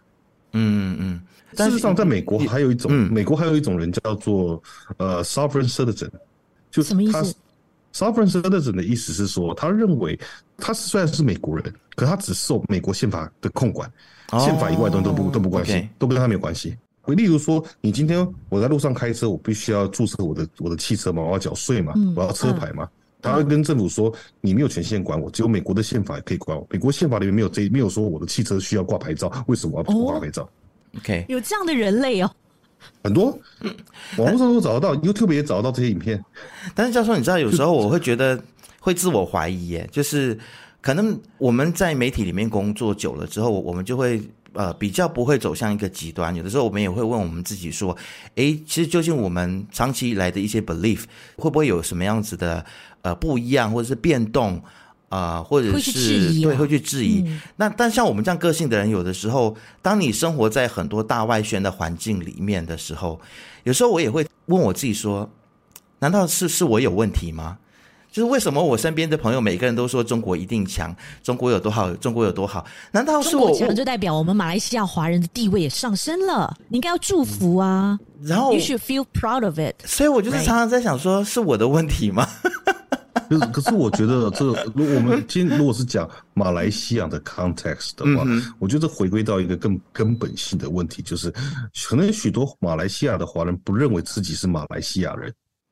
C: 嗯嗯。事实上，在美国还有一种，美国还有一种人叫做呃 sovereign citizen，就
B: 什么意思
C: ？sovereign citizen 的意思是说，他认为他虽然是美国人，可他只受美国宪法的控管，宪法以外的都不都不关心，都跟他没有关系。例如说，你今天我在路上开车，我必须要注册我的我的汽车嘛，我要缴税嘛，我要车牌嘛，他会跟政府说，你没有权限管我，只有美国的宪法可以管我。美国宪法里面没有这没有说我的汽车需要挂牌照，为什么要挂牌照
A: ？OK，
B: 有这样的人类哦，
C: 很多，网络上都找得到，YouTube 也找得到这些影片。
A: 但是教授，你知道，有时候我会觉得会自我怀疑，耶，就是可能我们在媒体里面工作久了之后，我们就会呃比较不会走向一个极端。有的时候我们也会问我们自己说，诶，其实究竟我们长期以来的一些 belief 会不会有什么样子的呃不一样，或者是变动？啊、呃，或者是对，会去质疑。嗯、那但像我们这样个性的人，有的时候，当你生活在很多大外宣的环境里面的时候，有时候我也会问我自己说：难道是是我有问题吗？就是为什么我身边的朋友每个人都说中国一定强，中国有多好，中国有多好？难道是我
B: 强就代表我们马来西亚华人的地位也上升了？你应该要祝福啊！
A: 嗯、然后
B: you should feel proud of it。
A: 所以我就是常常在想说，是我的问题吗？
C: 可是，可是我觉得这个，如果我们今天如果是讲马来西亚的 context 的话，嗯、我觉得回归到一个更根本性的问题，就是可能许多马来西亚的华人不认为自己是马来西亚人。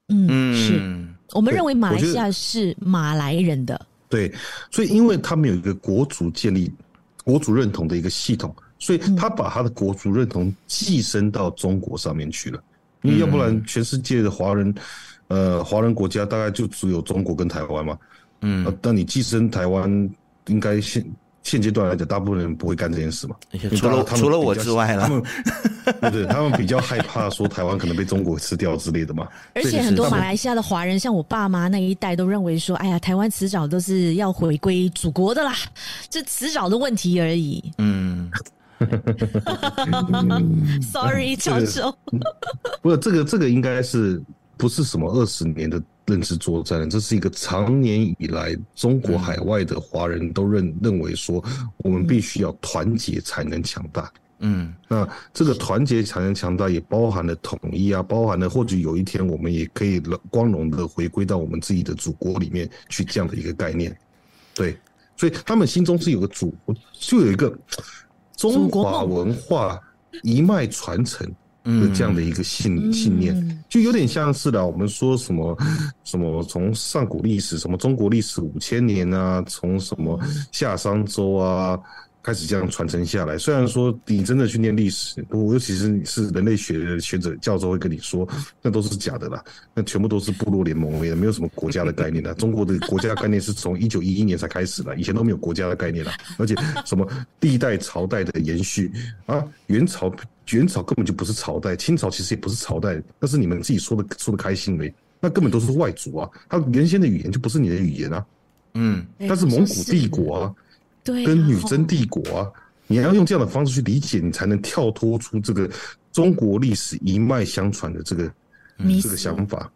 B: 嗯，是我们认为马来西亚是马来人的。
C: 对，所以因为他们有一个国族建立、国族认同的一个系统，所以他把他的国族认同寄生到中国上面去了。因为要不然，全世界的华人。呃，华人国家大概就只有中国跟台湾嘛，嗯，呃、但你寄生台湾，应该现现阶段来讲，大部分人不会干这件事嘛。
A: 除了除了我之外了，
C: 他们 对对，他们比较害怕说台湾可能被中国吃掉之类的嘛。
B: 而且很多马来西亚的华人，像我爸妈那一代，都认为说，哎呀，台湾迟早都是要回归祖国的啦，这迟早的问题而已。嗯。Sorry，教授。
C: 不是这个，这个应该是。不是什么二十年的认知作战，这是一个长年以来中国海外的华人都认认为说，我们必须要团结才能强大。嗯，那这个团结才能强大，也包含了统一啊，包含了或许有一天我们也可以光荣的回归到我们自己的祖国里面去这样的一个概念。对，所以他们心中是有个祖，就有一个中华文化一脉传承。的这样的一个信信念，就有点像是的。我们说什么什么从上古历史，什么中国历史五千年啊，从什么夏商周啊开始这样传承下来。虽然说你真的去念历史，我尤其是是人类学的学者教授会跟你说，那都是假的啦，那全部都是部落联盟，也没有什么国家的概念的。中国的国家概念是从一九一一年才开始的，以前都没有国家的概念了。而且什么历代朝代的延续啊，元朝。元朝根本就不是朝代，清朝其实也不是朝代，那是你们自己说的说的开心呗。那根本都是外族啊，他原先的语言就不是你的语言啊。嗯，但是蒙古帝国啊，对，跟女真帝国啊，你要用这样的方式去理解，你才能跳脱出这个中国历史一脉相传的这个这个想法。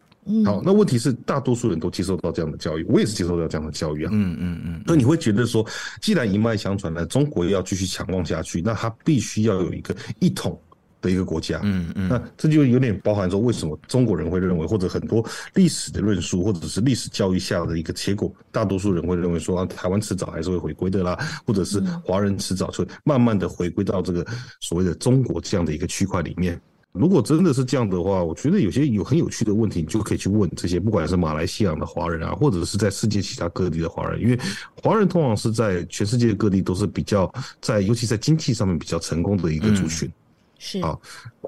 C: 好，那问题是大多数人都接受到这样的教育，我也是接受到这样的教育啊。嗯嗯嗯。所以你会觉得说，既然一脉相传了，中国要继续强旺下去，那它必须要有一个一统的一个国家。嗯嗯。那这就有点包含说，为什么中国人会认为，或者很多历史的论述，或者是历史教育下的一个结果，大多数人会认为说，啊，台湾迟早还是会回归的啦，或者是华人迟早会慢慢的回归到这个所谓的中国这样的一个区块里面。如果真的是这样的话，我觉得有些有很有趣的问题，你就可以去问这些，不管是马来西亚的华人啊，或者是在世界其他各地的华人，因为华人通常是在全世界各地都是比较在，尤其在经济上面比较成功的一个族群。嗯、是啊，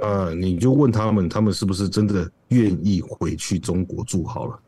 C: 呃，你就问他们，他们是不是真的愿意回去中国住好了？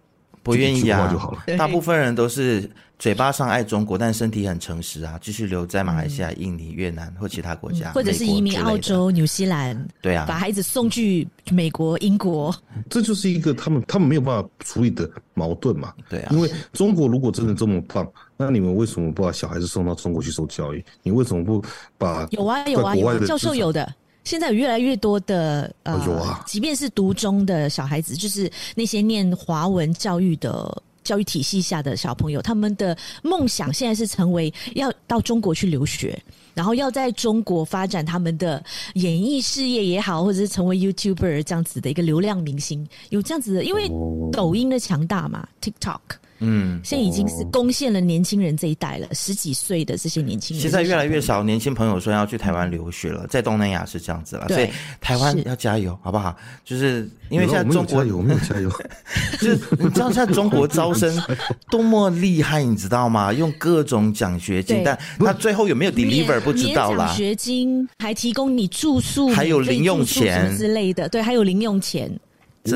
A: 不愿意啊，就好了大部分人都是嘴巴上爱中国，但身体很诚实啊，继续留在马来西亚、印尼、越南或其他国家，
B: 或者是移民澳洲、纽西兰，
A: 对啊，
B: 把孩子送去美国、英国，
C: 这就是一个他们他们没有办法处理的矛盾嘛，
A: 对啊，
C: 因为中国如果真的这么棒，那你们为什么不把小孩子送到中国去受教育？你为什么不把
B: 有啊有啊有啊，教授有的。现在有越来越多的呃，啊、即便是读中的小孩子，就是那些念华文教育的教育体系下的小朋友，他们的梦想现在是成为要到中国去留学，然后要在中国发展他们的演艺事业也好，或者是成为 YouTuber 这样子的一个流量明星，有这样子的，因为抖音的强大嘛，TikTok。嗯，现在已经是攻陷了年轻人这一代了，十几岁的这些年轻人。
A: 现在越来越少年轻朋友说要去台湾留学了，在东南亚是这样子了，所以台湾要加油，好不好？就是因为现在中国
C: 有没有加油？
A: 就是你知道现在中国招生 多么厉害，你知道吗？用各种奖学金，但他最后有没有 deliver 不知道啦。
B: 奖学金还提供你住宿，
A: 还有零用钱
B: 之类的，对，还有零用钱。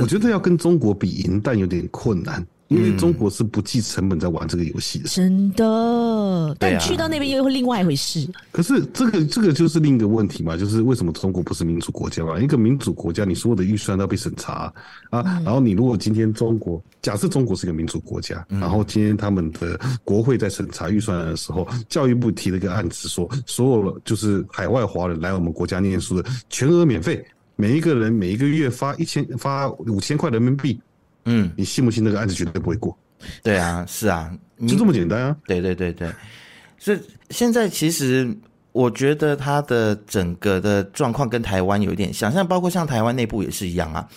C: 我觉得要跟中国比赢，但有点困难。因为中国是不计成本在玩这个游戏的，
B: 真的。但去到那边又会另外一回事。
C: 可是这个这个就是另一个问题嘛，就是为什么中国不是民主国家嘛？一个民主国家，你所有的预算都要被审查啊。然后你如果今天中国假设中国是一个民主国家，然后今天他们的国会在审查预算的时候，教育部提了一个案子，说所有就是海外华人来我们国家念书的全额免费，每一个人每一个月发一千发五千块人民币。嗯，你信不信那个案子绝对不会过？
A: 对啊，是啊，
C: 就这么简单啊！
A: 对对对对，所以现在其实我觉得它的整个的状况跟台湾有一点像，像包括像台湾内部也是一样啊。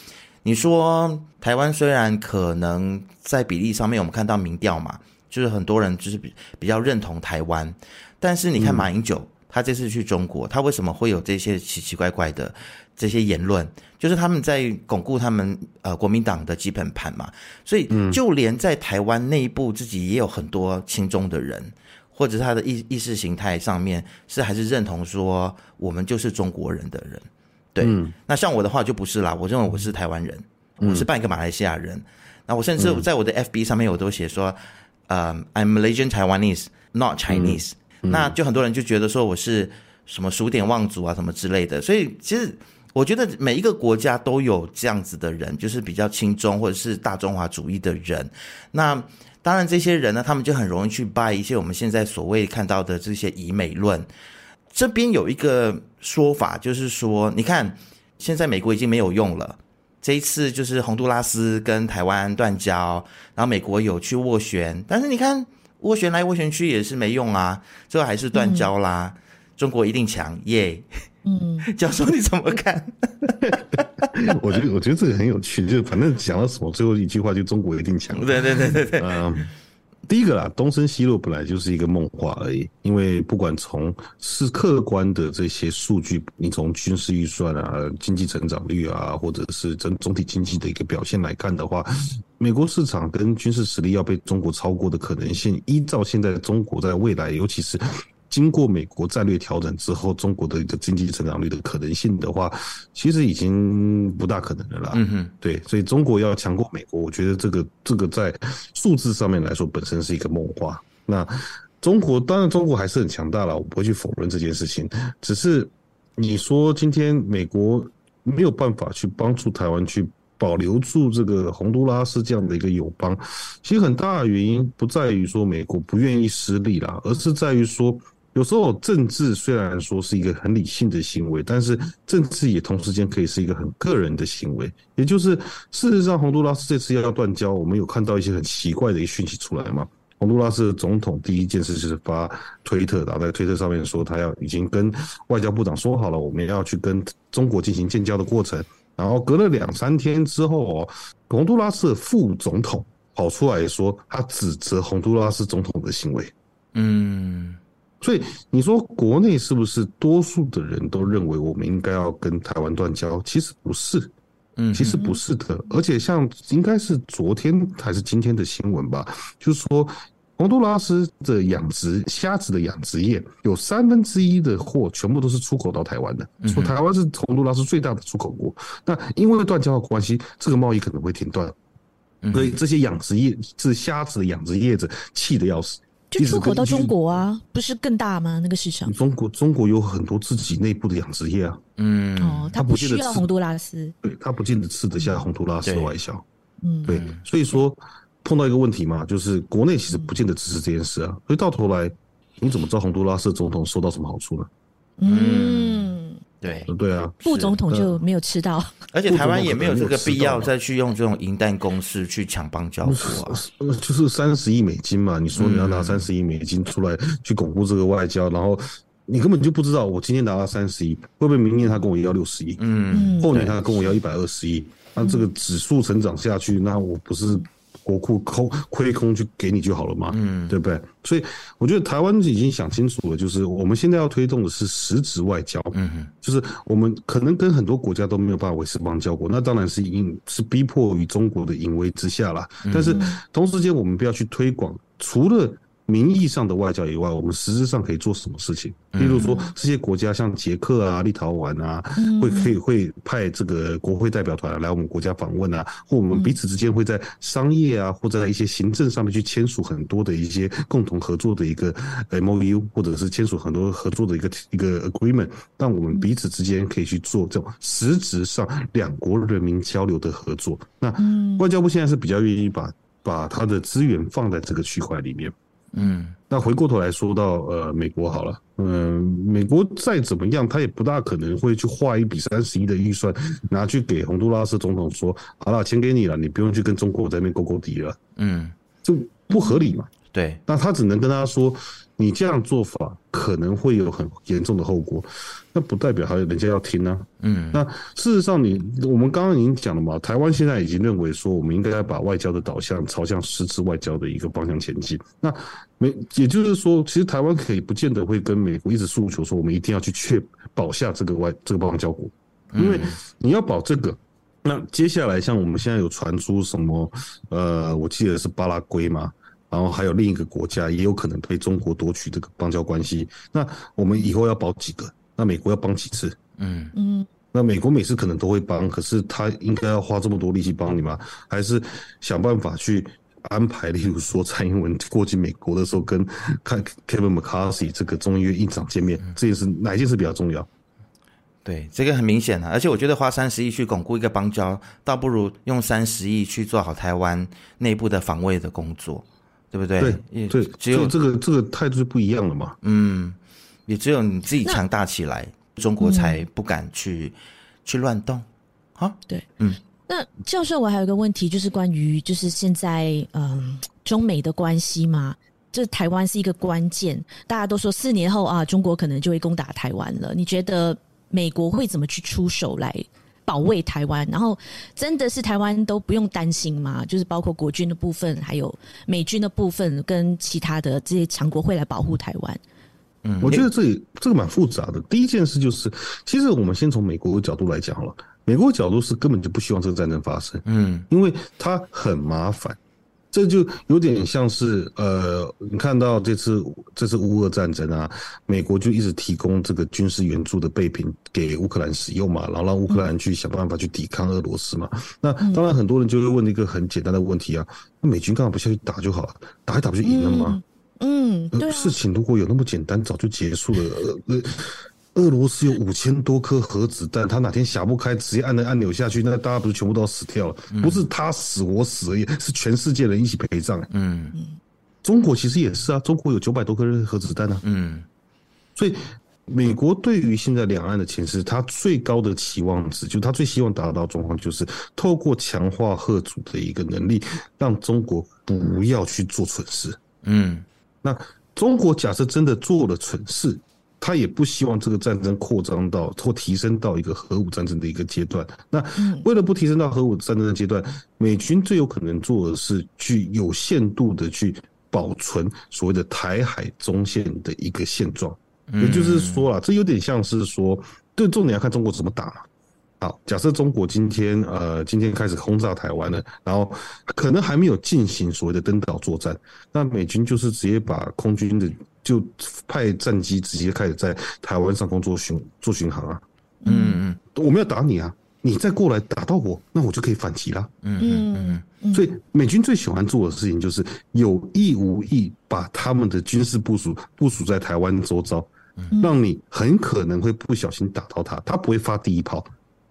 A: 你说台湾虽然可能在比例上面，我们看到民调嘛，就是很多人就是比比较认同台湾，但是你看马英九。嗯他这次去中国，他为什么会有这些奇奇怪怪的这些言论？就是他们在巩固他们呃国民党的基本盘嘛。所以就连在台湾内部自己也有很多亲中的人，或者他的意意识形态上面是还是认同说我们就是中国人的人。对，那像我的话就不是啦，我认为我是台湾人，我是半个马来西亚人。那我甚至在我的 FB 上面我都写说，呃，I'm Malaysian Taiwanese, not Chinese。那就很多人就觉得说我是什么数典忘祖啊什么之类的，所以其实我觉得每一个国家都有这样子的人，就是比较亲中或者是大中华主义的人。那当然这些人呢，他们就很容易去拜一些我们现在所谓看到的这些以美论。这边有一个说法，就是说，你看现在美国已经没有用了，这一次就是洪都拉斯跟台湾断交，然后美国有去斡旋，但是你看。斡旋来斡旋去也是没用啊，最后还是断交啦。嗯、中国一定强耶！嗯，教授你怎么看？
C: 我觉得我觉得这个很有趣，就反正讲到什么最后一句话就中国一定强。
A: 对对对对对。
C: 嗯，第一个啦，东升西落本来就是一个梦话而已，因为不管从是客观的这些数据，你从军事预算啊、经济成长率啊，或者是整总体经济的一个表现来看的话。美国市场跟军事实力要被中国超过的可能性，依照现在中国在未来，尤其是经过美国战略调整之后，中国的一个经济成长率的可能性的话，其实已经不大可能了啦。嗯哼，对，所以中国要强过美国，我觉得这个这个在数字上面来说，本身是一个梦话。那中国当然中国还是很强大了，我不会去否认这件事情。只是你说今天美国没有办法去帮助台湾去。保留住这个洪都拉斯这样的一个友邦，其实很大的原因不在于说美国不愿意失利啦，而是在于说，有时候政治虽然说是一个很理性的行为，但是政治也同时间可以是一个很个人的行为。也就是事实上，洪都拉斯这次要要断交，我们有看到一些很奇怪的一个讯息出来嘛？洪都拉斯的总统第一件事就是发推特，打在推特上面说，他要已经跟外交部长说好了，我们要去跟中国进行建交的过程。然后隔了两三天之后哦，洪都拉斯的副总统跑出来说，他指责洪都拉斯总统的行为。嗯，所以你说国内是不是多数的人都认为我们应该要跟台湾断交？其实不是，嗯，其实不是的。而且像应该是昨天还是今天的新闻吧，就是说。洪都拉斯的养殖虾子的养殖业有三分之一的货全部都是出口到台湾的，说台湾是洪都拉斯最大的出口国。那因为断交的关系，这个贸易可能会停断，所以这些养殖业是虾子的养殖业者气得要死，
B: 就出口到中国啊，不是更大吗？那个市场？
C: 中国中国有很多自己内部的养殖业啊，
B: 嗯，哦，他不需要洪都拉斯，
C: 对，他不见得吃得下洪都拉斯的外销，嗯，对，所以说。碰到一个问题嘛，就是国内其实不见得支持这件事啊，所以到头来，你怎么知道洪都拉斯总统收到什么好处呢？
A: 嗯，对，
C: 对啊，
B: 副总统就没有吃到，
A: 而且台湾也没有这个必要再去用这种银弹攻势去抢邦交国啊，
C: 就是三十亿美金嘛，你说你要拿三十亿美金出来去巩固这个外交，然后你根本就不知道我今天拿了三十亿，会不会明年他跟我要六十亿？嗯，后年他跟我要一百二十亿，那这个指数成长下去，那我不是？国库空亏空去给你就好了嘛，嗯，对不对？所以我觉得台湾已经想清楚了，就是我们现在要推动的是实质外交，嗯，就是我们可能跟很多国家都没有办法维持邦交国，那当然是因是逼迫于中国的淫威之下啦。但是同时间，我们不要去推广除了名义上的外交以外，我们实质上可以做什么事情？例如说，这些国家像捷克啊、立陶宛啊，会可以会派这个国会代表团来我们国家访问啊，或我们彼此之间会在商业啊，或者在一些行政上面去签署很多的一些共同合作的一个 MOU，或者是签署很多合作的一个一个 agreement，让我们彼此之间可以去做这种实质上两国人民交流的合作。那外交部现在是比较愿意把把他的资源放在这个区块里面。
A: 嗯，
C: 那回过头来说到呃美国好了，嗯、呃，美国再怎么样，他也不大可能会去花一笔三十亿的预算拿去给洪都拉斯总统说，好了，钱给你了，你不用去跟中国在那边勾勾底了，
A: 嗯，
C: 就不合理嘛？
A: 对，
C: 那他只能跟他说。你这样做法可能会有很严重的后果，那不代表还有人家要听呢、啊。
A: 嗯，
C: 那事实上，你我们刚刚已经讲了嘛，台湾现在已经认为说，我们应该要把外交的导向朝向实质外交的一个方向前进。那美，也就是说，其实台湾可以不见得会跟美国一直诉求说，我们一定要去确保下这个外这个邦交国，因为你要保这个，那接下来像我们现在有传出什么，呃，我记得是巴拉圭嘛。然后还有另一个国家也有可能被中国夺取这个邦交关系，那我们以后要保几个？那美国要帮几次？
A: 嗯
B: 嗯，
C: 那美国每次可能都会帮，可是他应该要花这么多力气帮你吗？还是想办法去安排？例如说蔡英文过去美国的时候，跟看 Kevin McCarthy 这个众议院议长见面，这件事哪一件事比较重要？
A: 对，这个很明显啊，而且我觉得花三十亿去巩固一个邦交，倒不如用三十亿去做好台湾内部的防卫的工作。对不对？
C: 对对，只有这个这个态度就不一样了嘛。
A: 嗯，也只有你自己强大起来，中国才不敢去、嗯、去乱动。好，
B: 对，
A: 嗯。
B: 那教授，我还有一个问题，就是关于就是现在嗯中美的关系嘛，这台湾是一个关键，大家都说四年后啊，中国可能就会攻打台湾了。你觉得美国会怎么去出手来？保卫台湾，然后真的是台湾都不用担心吗？就是包括国军的部分，还有美军的部分，跟其他的这些强国会来保护台湾。
C: 嗯，我觉得这里这个蛮复杂的。第一件事就是，其实我们先从美国的角度来讲好了，美国的角度是根本就不希望这个战争发生，
A: 嗯，
C: 因为它很麻烦。这就有点像是呃，你看到这次这次乌俄战争啊，美国就一直提供这个军事援助的备品给乌克兰使用嘛，然后让乌克兰去想办法去抵抗俄罗斯嘛。那当然很多人就会问一个很简单的问题啊，那美军干嘛不下去打就好了？打一打不就赢了吗？
B: 嗯，对啊。
C: 事情如果有那么简单，早就结束了。呃。俄罗斯有五千多颗核子弹，他哪天想不开，直接按那按钮下去，那大家不是全部都要死掉了？不是他死我死而已，是全世界人一起陪葬。
A: 嗯嗯，
C: 中国其实也是啊，中国有九百多颗核子弹呢。
A: 嗯，
C: 所以美国对于现在两岸的情势，他最高的期望值，就他最希望达到状况，就是透过强化核主的一个能力，让中国不要去做蠢事。
A: 嗯，
C: 那中国假设真的做了蠢事。他也不希望这个战争扩张到或提升到一个核武战争的一个阶段。那为了不提升到核武战争的阶段，美军最有可能做的是去有限度的去保存所谓的台海中线的一个现状。也就是说啊，这有点像是说，对，重点要看中国怎么打嘛。好，假设中国今天呃今天开始轰炸台湾了，然后可能还没有进行所谓的登岛作战，那美军就是直接把空军的。就派战机直接开始在台湾上空做巡做巡航啊，
A: 嗯嗯，
C: 我们要打你啊，你再过来打到我，那我就可以反击了，
A: 嗯嗯嗯，
C: 所以美军最喜欢做的事情就是有意无意把他们的军事部署部署在台湾周遭，让你很可能会不小心打到他，他不会发第一炮。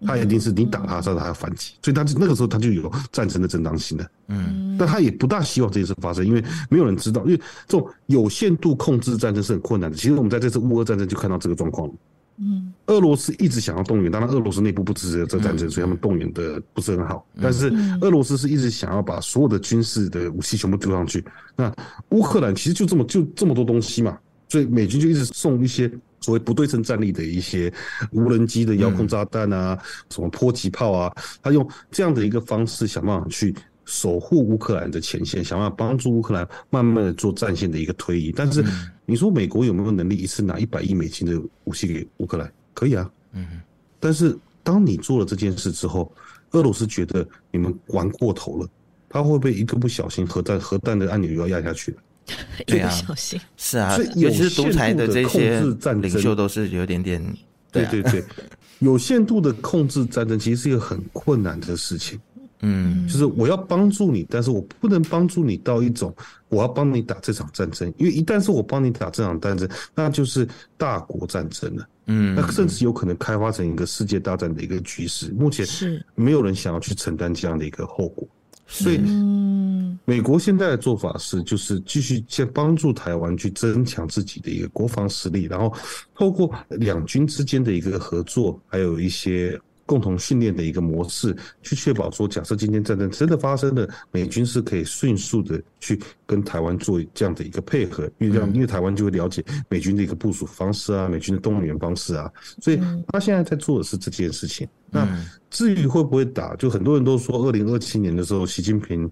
C: 他一定是你打他，他要反击，所以他就那个时候他就有战争的正当性了。
A: 嗯，
C: 但他也不大希望这件事发生，因为没有人知道，因为这种有限度控制战争是很困难的。其实我们在这次乌俄战争就看到这个状况了。
B: 嗯，
C: 俄罗斯一直想要动员，当然俄罗斯内部不支持这个战争，所以他们动员的不是很好。但是俄罗斯是一直想要把所有的军事的武器全部丢上去。那乌克兰其实就这么就这么多东西嘛，所以美军就一直送一些。所谓不对称战力的一些无人机的遥控炸弹啊，什么迫击炮啊，他用这样的一个方式想办法去守护乌克兰的前线，想办法帮助乌克兰慢慢的做战线的一个推移。但是你说美国有没有能力一次拿一百亿美金的武器给乌克兰？可以啊，
A: 嗯。
C: 但是当你做了这件事之后，俄罗斯觉得你们玩过头了，他会不会一个不小心核弹核弹的按钮又要压下去了？
B: 一不小心。
A: 是啊，所以有些独裁的这些领袖都是有点点，
C: 对对对，有限度的控制战争其实是一个很困难的事情。嗯，就是我要帮助你，但是我不能帮助你到一种我要帮你打这场战争，因为一旦是我帮你打这场战争，那就是大国战争了。嗯，那甚至有可能开发成一个世界大战的一个局势。目前是。没有人想要去承担这样的一个后果，所以，美国现在的做法是，就是继续先帮助台湾去增强自己的一个国防实力，然后透过两军之间的一个合作，还有一些。共同训练的一个模式，去确保说，假设今天战争真的发生了，美军是可以迅速的去跟台湾做这样的一个配合，因为因为台湾就会了解美军的一个部署方式啊，美军的动员方式啊，所以他现在在做的是这件事情。那至于会不会打，就很多人都说，二零二七年的时候，习近平。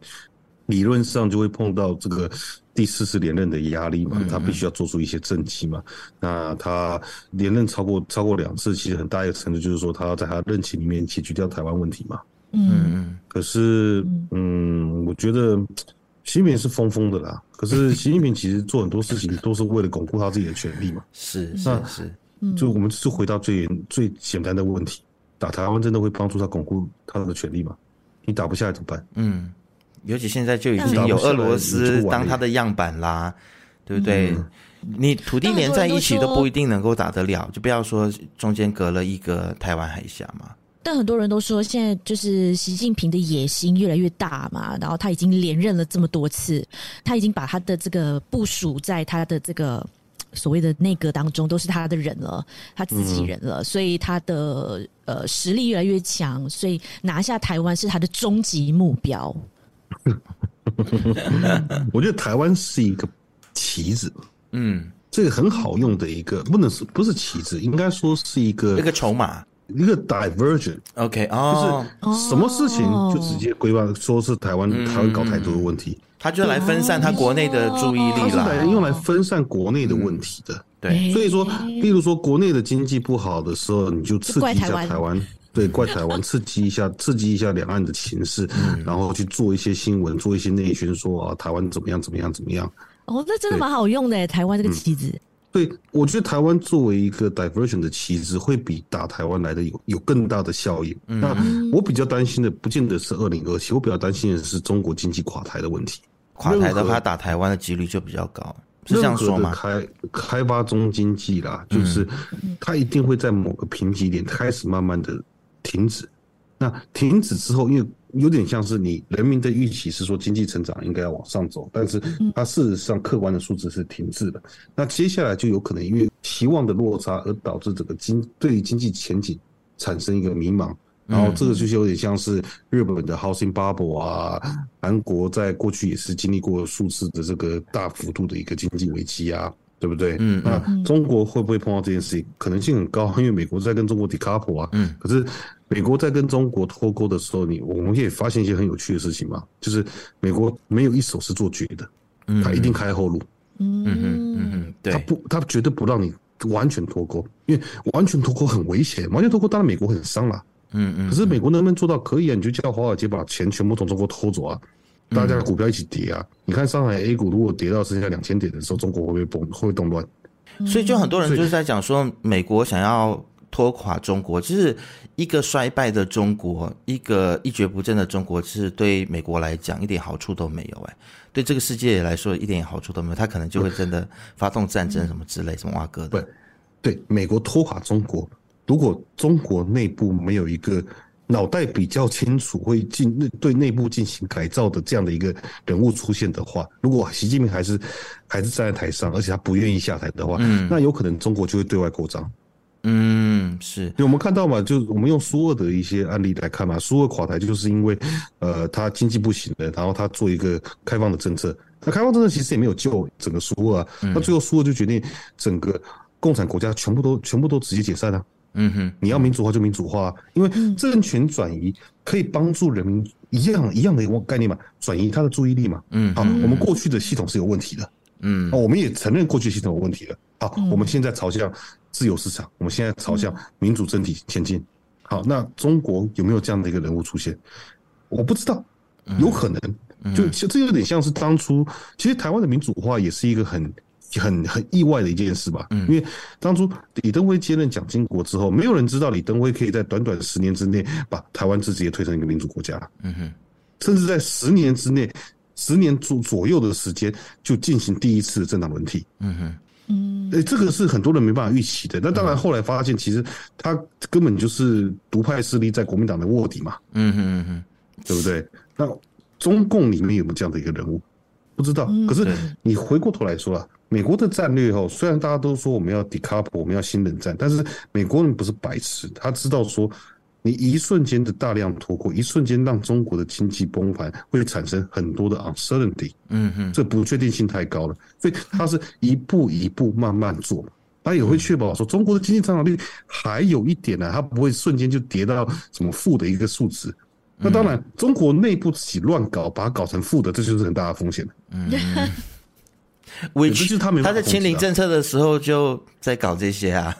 C: 理论上就会碰到这个第四次连任的压力嘛，他必须要做出一些政绩嘛。那他连任超过超过两次，其实很大一个程度就是说，他要在他任期里面解决掉台湾问题嘛。嗯嗯。可是，嗯，我觉得习近平是疯疯的啦。可是 习近平其实做很多事情都是为了巩固他自己的权利嘛。
A: 是是是。
C: 就我们就回到最最简单的问题：打台湾真的会帮助他巩固他的权利吗？你打不下来怎么办？嗯。
A: 尤其现在就已经有俄罗斯当他的样板啦，对不对？嗯、你土地连在一起都不一定能够打得了，就不要说中间隔了一个台湾海峡嘛。
B: 但很多人都说，现在就是习近平的野心越来越大嘛，然后他已经连任了这么多次，他已经把他的这个部署在他的这个所谓的内阁当中都是他的人了，他自己人了，嗯、所以他的呃实力越来越强，所以拿下台湾是他的终极目标。
C: 我觉得台湾是一个棋子，嗯，这个很好用的一个，不能是不是棋子，应该说是一个
A: 一个筹码，
C: 一个 diversion。
A: OK，哦，
C: 就是什么事情就直接规划说是台湾，台湾搞台独的问题，
A: 他就来分散他国内的注意力了，
C: 来用来分散国内的问题的。对，所以说，例如说国内的经济不好的时候，你就刺激一下台湾。对，怪台湾，刺激一下，刺激一下两岸的情势，嗯、然后去做一些新闻，做一些内宣，说啊，台湾怎么样，怎么样，怎么样。
B: 哦，那真的蛮好用的，台湾这个棋子。嗯、
C: 对，我觉得台湾作为一个 diversion 的棋子，会比打台湾来的有有更大的效应。嗯、那我比较担心的，不见得是二零二七，我比较担心的是中国经济垮台的问题。
A: 垮台的话，打台湾的几率就比较高。是这样说吗？
C: 开开发中经济啦，就是它一定会在某个瓶颈点开始慢慢的。停止，那停止之后，因为有点像是你人民的预期是说经济成长应该要往上走，但是它事实上客观的数字是停滞的。那接下来就有可能因为期望的落差而导致整个经对于经济前景产生一个迷茫，然后这个就是有点像是日本的 housing bubble 啊，韩国在过去也是经历过数次的这个大幅度的一个经济危机啊。对不对？嗯，那中国会不会碰到这件事情？可能性很高，因为美国在跟中国 decouple 啊。嗯，可是美国在跟中国脱钩的时候，你我们也发现一些很有趣的事情嘛，就是美国没有一手是做绝的，他一定开后路。嗯嗯嗯嗯，对，他不，他绝对不让你完全脱钩，因为完全脱钩很危险，完全脱钩当然美国很伤了。嗯嗯，可是美国能不能做到？可以啊，你就叫华尔街把钱全部从中国偷走啊。大家的股票一起跌啊！你看上海 A 股如果跌到剩下两千点的时候，中国会不会崩？会不会动乱？
A: 所以就很多人就是在讲说，美国想要拖垮中国，就是一个衰败的中国，一个一蹶不振的中国，是对美国来讲一点好处都没有。哎，对这个世界来说一点好处都没有，他可能就会真的发动战争什么之类，什么挖哥的。
C: 对，美国拖垮中国，如果中国内部没有一个。脑袋比较清楚，会进内对内部进行改造的这样的一个人物出现的话，如果习近平还是还是站在台上，而且他不愿意下台的话，嗯，那有可能中国就会对外扩张。
A: 嗯，是，
C: 因为我们看到嘛，就我们用苏俄的一些案例来看嘛，苏俄垮台就是因为呃，他经济不行了，然后他做一个开放的政策，那开放政策其实也没有救整个苏俄，那最后苏俄就决定整个共产国家全部都全部都直接解散了。嗯哼，你要民主化就民主化，因为政权转移可以帮助人民一样一样的一个概念嘛，转移他的注意力嘛。嗯，好，我们过去的系统是有问题的，嗯，我们也承认过去系统有问题了。好，我们现在朝向自由市场，我们现在朝向民主政体前进。好，那中国有没有这样的一个人物出现？我不知道，有可能，就其实这有点像是当初，其实台湾的民主化也是一个很很很意外的一件事吧。因为当初李登辉接任蒋经国之后，没有人知道李登辉可以在短短十年之内把台湾自己也推成一个民主国家。嗯哼，甚至在十年之内，十年左左右的时间就进行第一次的政党轮替。嗯哼。嗯，哎，这个是很多人没办法预期的。那当然，后来发现其实他根本就是独派势力在国民党的卧底嘛。嗯哼嗯哼，对不对？那中共里面有没有这样的一个人物？不知道。可是你回过头来说啊，美国的战略哦，虽然大家都说我们要 decouple，我们要新冷战，但是美国人不是白痴，他知道说。你一瞬间的大量脱钩，一瞬间让中国的经济崩盘，会产生很多的 uncertainty。嗯哼，这不确定性太高了，所以他是一步一步慢慢做，他也会确保说中国的经济增长率还有一点呢、啊，它不会瞬间就跌到什么负的一个数值。那当然，中国内部自己乱搞，把它搞成负的，这就是很大的风险。嗯
A: ，which 就是他们他在清零政策的时候就在搞这些啊。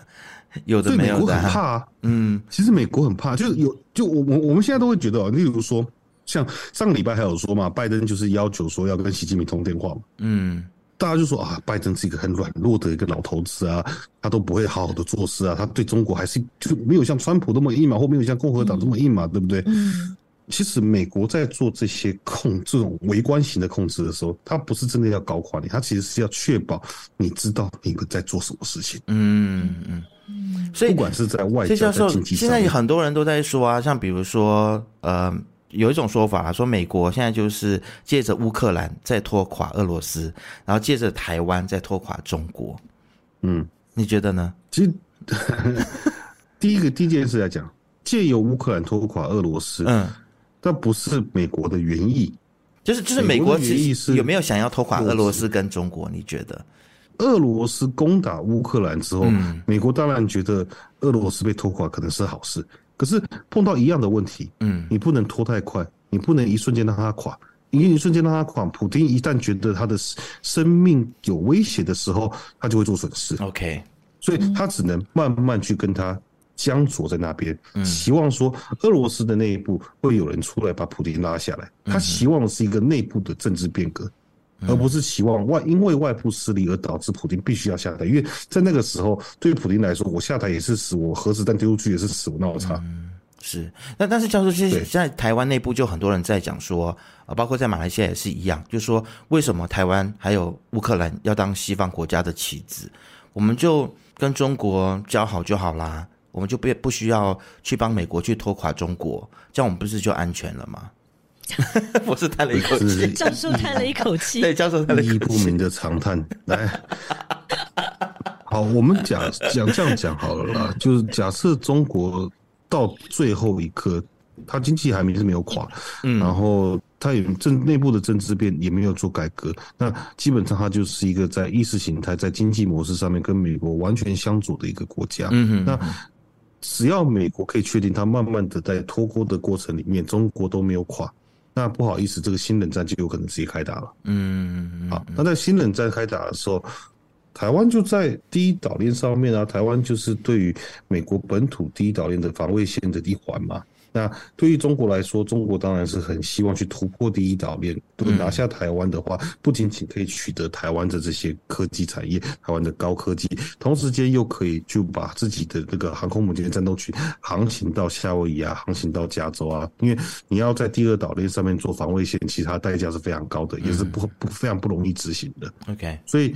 A: 有的没有的，美国
C: 很怕啊。嗯，其实美国很怕，就是有就我我我们现在都会觉得哦，例如说，像上个礼拜还有说嘛，拜登就是要求说要跟习近平通电话嘛。嗯，大家就说啊，拜登是一个很软弱的一个老头子啊，他都不会好好的做事啊，他对中国还是就没有像川普那么硬嘛，或没有像共和党这么硬嘛，对不对？嗯，其实美国在做这些控这种微观型的控制的时候，他不是真的要搞垮你，他其实是要确保你知道你们在做什么事情。嗯嗯。
A: 所以，
C: 不管是在外交、在经济上，
A: 现在有很多人都在说啊，像比如说，呃，有一种说法啊，说美国现在就是借着乌克兰在拖垮俄罗斯，然后借着台湾在拖垮中国。嗯，你觉得呢？
C: 其实，第一个第一件事来讲，借由乌克兰拖垮俄罗斯，嗯，但不是美国的原意，
A: 就是就是美国的原意是有没有想要拖垮俄罗斯跟中国？你觉得？
C: 俄罗斯攻打乌克兰之后，嗯，美国当然觉得俄罗斯被拖垮可能是好事。可是碰到一样的问题，嗯，你不能拖太快，你不能一瞬间让它垮。因为一瞬间让它垮，普京一旦觉得他的生命有威胁的时候，他就会做损失。
A: OK，
C: 所以他只能慢慢去跟他僵着在那边，希望说俄罗斯的内部会有人出来把普丁拉下来。他希望的是一个内部的政治变革。而不是期望外，因为外部势力而导致普丁必须要下台，因为在那个时候，对于普丁来说，我下台也是死，我核子弹丢出去也是死，我闹差。
A: 嗯，是。那但是教授，其实在台湾内部就很多人在讲说，啊，包括在马来西亚也是一样，就是说为什么台湾还有乌克兰要当西方国家的棋子，我们就跟中国交好就好啦，我们就不不需要去帮美国去拖垮中国，这样我们不是就安全了吗？我是叹了一口气，
B: 教授叹了一口气，
A: 对，教授叹了一口气，
C: 意义不明的长叹。来，好，我们讲讲这样讲好了啦，就是假设中国到最后一刻，它经济还没是没有垮，嗯，然后它也政内部的政治变也没有做改革，那基本上它就是一个在意识形态、在经济模式上面跟美国完全相左的一个国家。嗯哼，那只要美国可以确定，它慢慢的在脱钩的过程里面，中国都没有垮。那不好意思，这个新冷战就有可能直接开打了。嗯，好，那在新冷战开打的时候，台湾就在第一岛链上面啊，台湾就是对于美国本土第一岛链的防卫线的一环嘛。那对于中国来说，中国当然是很希望去突破第一岛链，如果拿下台湾的话，不仅仅可以取得台湾的这些科技产业，台湾的高科技，同时间又可以就把自己的这个航空母舰战斗群航行到夏威夷啊，航行到加州啊，因为你要在第二岛链上面做防卫线，其他代价是非常高的，也是不不非常不容易执行的。
A: OK，
C: 所以。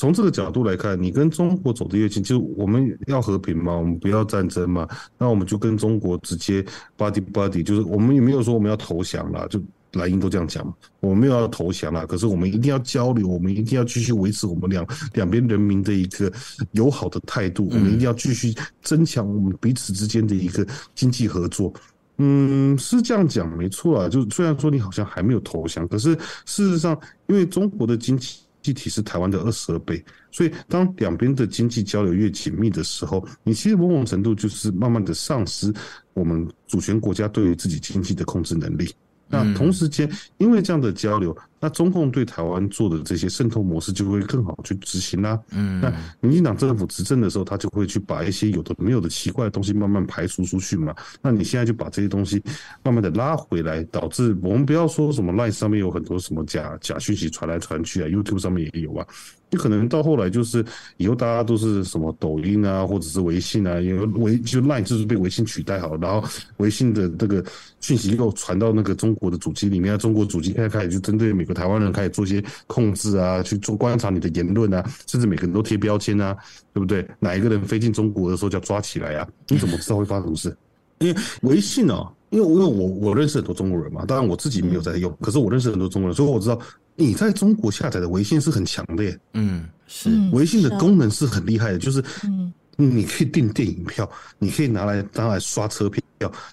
C: 从这个角度来看，你跟中国走得越近，就我们要和平嘛，我们不要战争嘛，那我们就跟中国直接 buddy buddy，就是我们也没有说我们要投降啦，就蓝营都这样讲嘛，我们没有要投降啦，可是我们一定要交流，我们一定要继续维持我们两两边人民的一个友好的态度，我们一定要继续增强我们彼此之间的一个经济合作。嗯，是这样讲没错啊，就虽然说你好像还没有投降，可是事实上，因为中国的经济。具体是台湾的二十二倍，所以当两边的经济交流越紧密的时候，你其实某种程度就是慢慢的丧失我们主权国家对于自己经济的控制能力。那同时间，因为这样的交流，那中共对台湾做的这些渗透模式就会更好去执行啦。嗯，那民进党政府执政的时候，他就会去把一些有的没有的奇怪的东西慢慢排除出去嘛。那你现在就把这些东西慢慢的拉回来，导致我们不要说什么 Line 上面有很多什么假假讯息传来传去啊，YouTube 上面也有啊。你可能到后来就是以后大家都是什么抖音啊，或者是微信啊，因为微就 Line 就是被微信取代好了，然后微信的这个讯息又传到那个中国的主机里面，中国主机开始开始就针对美国台湾人开始做一些控制啊，去做观察你的言论啊，甚至每个人都贴标签啊，对不对？哪一个人飞进中国的时候就要抓起来啊？你怎么知道会发生什么事？因为微信啊，因为因为我我认识很多中国人嘛，当然我自己没有在用，可是我认识很多中国人，所以我知道。你在中国下载的微信是很强的耶，
A: 嗯，是。
C: 微信的功能是很厉害的，就是，嗯，你可以订电影票，你可以拿来拿来刷车票，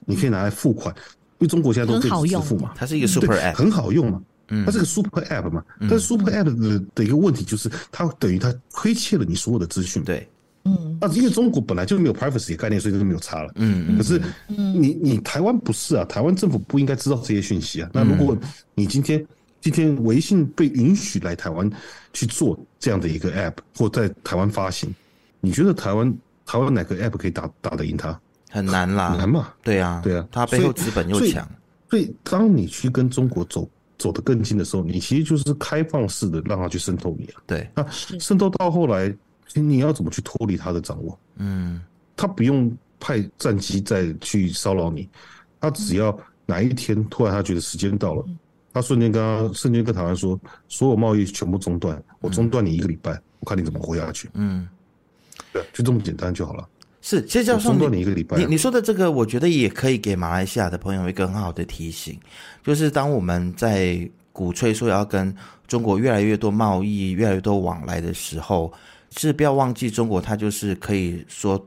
C: 你可以拿来付款，因为中国现在都可以支付嘛，
A: 它是一个 super app，
C: 很好用嘛，嗯，它是个 super app 嘛，但是 super app 的的一个问题就是，它等于它亏欠了你所有的资讯，
A: 对，
C: 嗯，那因为中国本来就没有 privacy 的概念，所以就没有差了，嗯嗯，可是，你你台湾不是啊，台湾政府不应该知道这些讯息啊，那如果你今天。今天微信被允许来台湾去做这样的一个 app，或在台湾发行，你觉得台湾台湾哪个 app 可以打打得赢它？
A: 很难啦，
C: 难嘛？
A: 对啊，
C: 对啊，
A: 它背后资本又强。
C: 所以当你去跟中国走走得更近的时候，你其实就是开放式的让它去渗透你啊。
A: 对，
C: 那渗透到后来，你要怎么去脱离它的掌握？嗯，他不用派战机再去骚扰你，他只要哪一天突然他觉得时间到了。他瞬间跟他瞬间跟台湾说，所有贸易全部中断，我中断你一个礼拜，嗯、我看你怎么活下去。嗯，对，就这么简单就好了。
A: 是，其实教授，
C: 中断你一个礼拜，
A: 你你说的这个，我觉得也可以给马来西亚的朋友一个很好的提醒，就是当我们在鼓吹说要跟中国越来越多贸易、越来越多往来的时候，是不要忘记中国，它就是可以说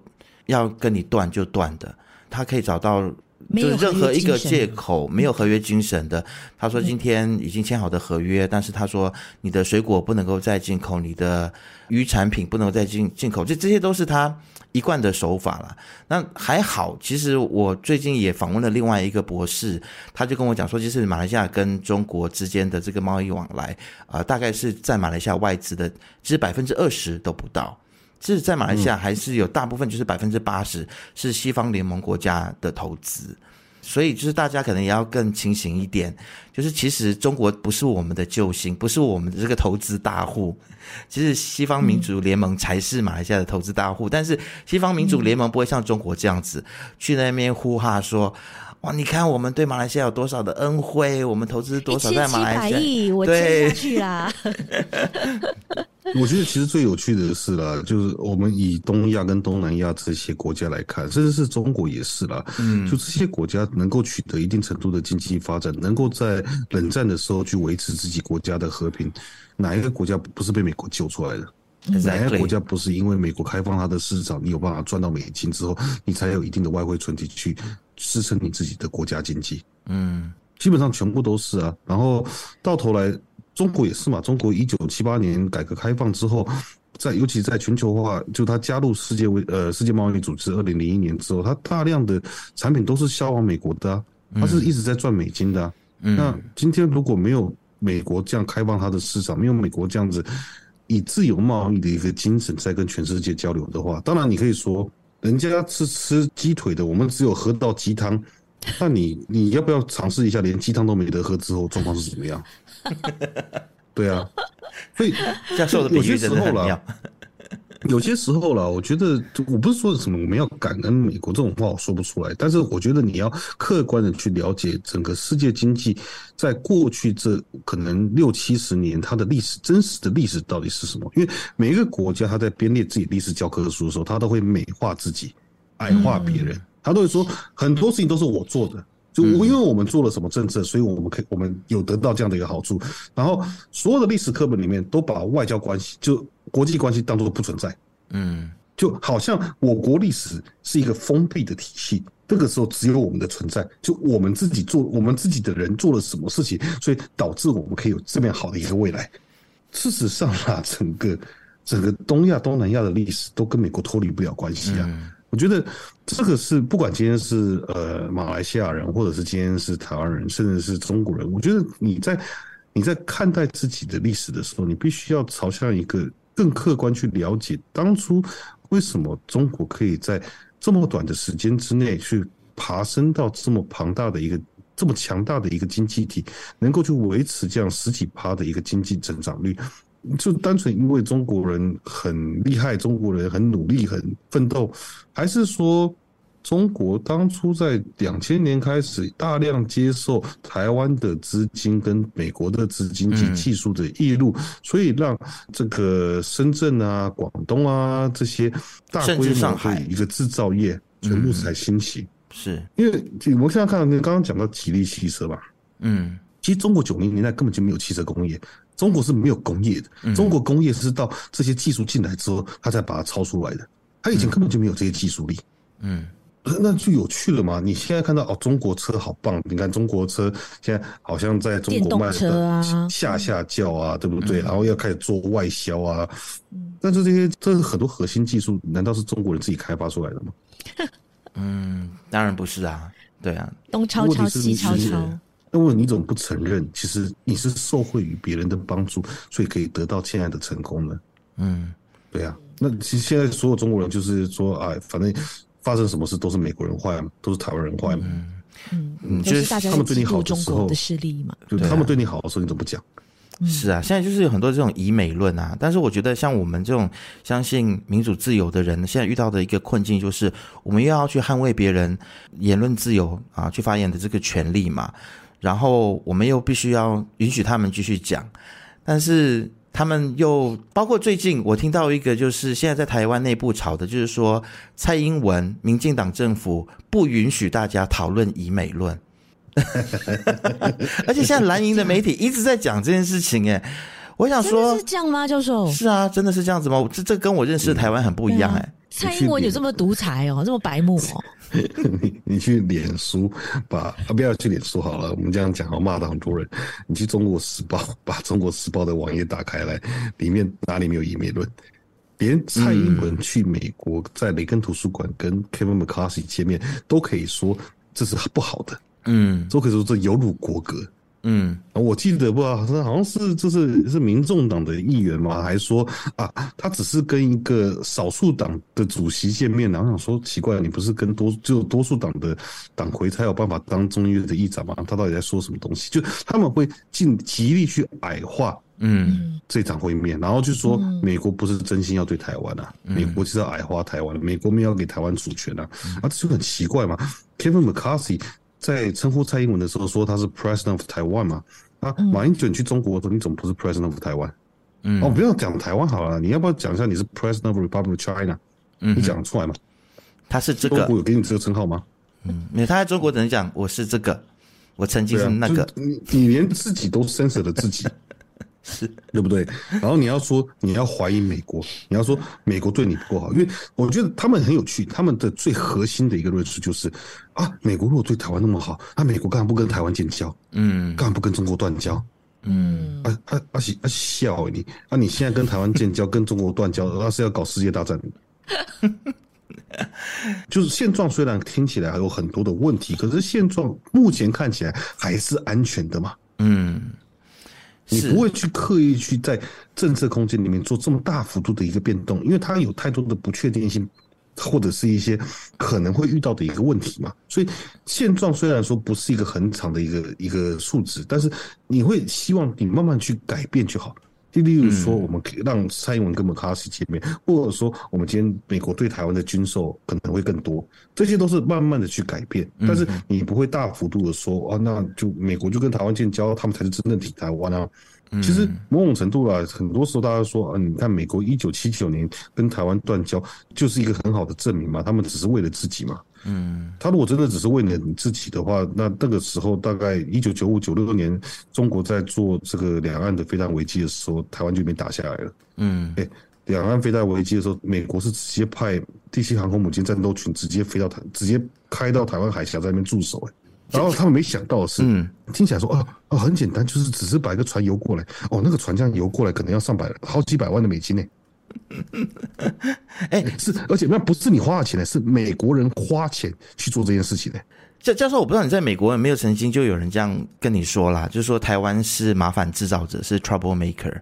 A: 要跟你断就断的，它可以找到。就是任何一个借口，没有合约精神的。他说今天已经签好的合约，但是他说你的水果不能够再进口，你的鱼产品不能够再进进口，这这些都是他一贯的手法了。那还好，其实我最近也访问了另外一个博士，他就跟我讲说，其实马来西亚跟中国之间的这个贸易往来啊、呃，大概是在马来西亚外资的，其实百分之二十都不到。其实，在马来西亚还是有大部分，就是百分之八十是西方联盟国家的投资，所以就是大家可能也要更清醒一点，就是其实中国不是我们的救星，不是我们的这个投资大户，其实西方民主联盟才是马来西亚的投资大户，但是西方民主联盟不会像中国这样子去那边呼哈说。哇！你看我们对马来西亚有多少的恩惠，我们投资多少在马来西亚？
B: 一千七百亿，我去啦。
C: 我觉得其实最有趣的是啦，就是我们以东亚跟东南亚这些国家来看，甚至是中国也是啦。嗯，就这些国家能够取得一定程度的经济发展，能够在冷战的时候去维持自己国家的和平，哪一个国家不是被美国救出来的？哪一个国家不是因为美国开放它的市场，你有办法赚到美金之后，你才有一定的外汇存底去？支撑你自己的国家经济，嗯，基本上全部都是啊。然后到头来，中国也是嘛。中国一九七八年改革开放之后，在尤其在全球化，就它加入世界为呃世界贸易组织二零零一年之后，它大量的产品都是销往美国的啊，它是一直在赚美金的啊。那今天如果没有美国这样开放它的市场，没有美国这样子以自由贸易的一个精神在跟全世界交流的话，当然你可以说。人家是吃鸡腿的，我们只有喝到鸡汤。那你你要不要尝试一下，连鸡汤都没得喝之后状况是怎么样？对啊，所以必须吃透了。有些时候了，我觉得我不是说什么我们要感恩美国这种话，我说不出来。但是我觉得你要客观的去了解整个世界经济，在过去这可能六七十年，它的历史真实的历史到底是什么？因为每一个国家，它在编列自己历史教科书的时候，它都会美化自己，矮化别人，他都会说很多事情都是我做的，就我因为我们做了什么政策，所以我们可以我们有得到这样的一个好处。然后所有的历史课本里面都把外交关系就。国际关系当作不存在，嗯，就好像我国历史是一个封闭的体系，这个时候只有我们的存在，就我们自己做，我们自己的人做了什么事情，所以导致我们可以有这么好的一个未来。事实上啊，整个整个东亚、东南亚的历史都跟美国脱离不了关系啊。我觉得这个是不管今天是呃马来西亚人，或者是今天是台湾人，甚至是中国人，我觉得你在你在看待自己的历史的时候，你必须要朝向一个更客观去了解当初为什么中国可以在这么短的时间之内去爬升到这么庞大的一个这么强大的一个经济体，能够去维持这样十几趴的一个经济增长率。就单纯因为中国人很厉害，中国人很努力、很奋斗，还是说中国当初在两千年开始大量接受台湾的资金跟美国的资金及技术的挹注，所以让这个深圳啊、广东啊这些大规模的一个制造业全部才兴起？
A: 是
C: 因为我现在看刚刚讲到吉利汽车吧？嗯，其实中国九零年代根本就没有汽车工业。中国是没有工业的，中国工业是到这些技术进来之后，他才把它抄出来的。他以前根本就没有这些技术力，嗯，那就有趣了嘛。你现在看到哦，中国车好棒，你看中国车现在好像在中国卖的下下轿啊，对不对？然后要开始做外销啊，但是这些这是很多核心技术，难道是中国人自己开发出来的吗？
A: 嗯，当然不是啊，对啊，
B: 东抄抄西抄抄。
C: 那么你怎么不承认？其实你是受惠于别人的帮助，所以可以得到现在的成功呢？嗯，对啊。那其实现在所有中国人就是说，哎，反正发生什么事都是美国人坏嘛，都是台湾人坏嘛。
B: 嗯嗯，就是他们对你好的时候的势力嘛。
C: 就他们对你好的时候，你怎么不讲？
A: 是啊，现在就是有很多这种以美论啊。但是我觉得，像我们这种相信民主自由的人，现在遇到的一个困境就是，我们又要去捍卫别人言论自由啊，去发言的这个权利嘛。然后我们又必须要允许他们继续讲，但是他们又包括最近我听到一个，就是现在在台湾内部吵的，就是说蔡英文民进党政府不允许大家讨论以美论，而且现在蓝营的媒体一直在讲这件事情，哎，我想说，
B: 是这样吗，教授？
A: 是啊，真的是这样子吗？这这跟我认识的台湾很不一样，哎，
B: 蔡英文有这么独裁哦，这么白目哦。
C: 你你去脸书把啊，不要去脸书好了，我们这样讲好骂到很多人。你去中国时报，把中国时报的网页打开来，里面哪里没有以美论？连蔡英文去美国在雷根图书馆跟 Kevin McCarthy 见面，都可以说这是不好的，嗯，都可以说这有辱国格。嗯，我记得不知道，好像是就是是民众党的议员嘛，还说啊，他只是跟一个少数党的主席见面，然后想说奇怪，你不是跟多就多数党的党魁才有办法当中议院的议长吗？他到底在说什么东西？就他们会尽极力去矮化，嗯，这场会面，然后就说美国不是真心要对台湾啊，美国就是要矮化台湾，美国没有给台湾主权啊，啊，这就很奇怪嘛，Kevin McCarthy。在称呼蔡英文的时候说他是 President of Taiwan 嘛？啊，马英九你去中国的时候你怎么不是 President of Taiwan？嗯，哦，不要讲台湾好了，你要不要讲一下你是 President of Republic of China？嗯，你讲得出来吗？
A: 他是这个，
C: 中国有给你这个称号吗？
A: 嗯，没有，他在中国只能讲我是这个，我曾经是那个，
C: 你你连自己都 censor 了自己。是对不对？然后你要说你要怀疑美国，你要说美国对你不够好，因为我觉得他们很有趣，他们的最核心的一个论述就是啊，美国如果对台湾那么好，那美国干嘛不跟台湾建交？嗯，干嘛不跟中国断交？嗯，啊啊啊！啊笑你啊！你现在跟台湾建交，跟中国断交，那是要搞世界大战。就是现状虽然听起来还有很多的问题，可是现状目前看起来还是安全的嘛？嗯。你不会去刻意去在政策空间里面做这么大幅度的一个变动，因为它有太多的不确定性，或者是一些可能会遇到的一个问题嘛。所以现状虽然说不是一个很长的一个一个数值，但是你会希望你慢慢去改变就好。就例如说，我们可以让蔡英文跟麦卡锡见面，或者说我们今天美国对台湾的军售可能会更多，这些都是慢慢的去改变。但是你不会大幅度的说，啊，那就美国就跟台湾建交，他们才是真正挺台湾啊。其实某种程度啊，很多时候大家说，啊，你看美国一九七九年跟台湾断交，就是一个很好的证明嘛，他们只是为了自己嘛。嗯，他如果真的只是为了你自己的话，那那个时候大概一九九五九六年，中国在做这个两岸的飞弹危机的时候，台湾就没打下来了。嗯，哎，两岸飞弹危机的时候，美国是直接派第七航空母舰战斗群直接飞到台，直接开到台湾海峡在那边驻守。哎，然后他们没想到的是，嗯，听起来说哦哦很简单，就是只是把一个船游过来，哦那个船这样游过来可能要上百好几百万的美金呢。哎，是，而且那不是你花了钱的，是美国人花钱去做这件事情的。
A: 教教授，我不知道你在美国有没有曾经就有人这样跟你说啦，就是说台湾是麻烦制造者，是 trouble maker。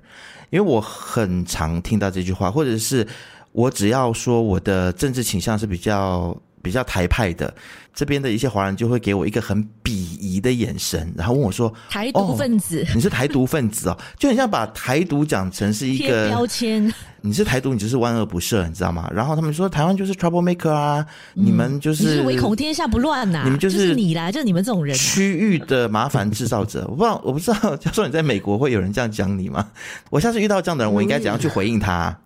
A: 因为我很常听到这句话，或者是我只要说我的政治倾向是比较比较台派的，这边的一些华人就会给我一个很鄙夷的眼神，然后问我说：“
B: 台独分子，
A: 哦、你是台独分子哦？”就很像把台独讲成是一个
B: 标签。
A: 你是台独，你就是万恶不赦，你知道吗？然后他们说台湾就是 trouble maker 啊，嗯、你们就是
B: 唯恐天下不乱呐、啊，
A: 你们就是、
B: 就是、你啦，就是你们这种人
A: 区域的麻烦制造者。我不知道，我不知道，教授你在美国会有人这样讲你吗？我下次遇到这样的人，我应该怎样去回应他？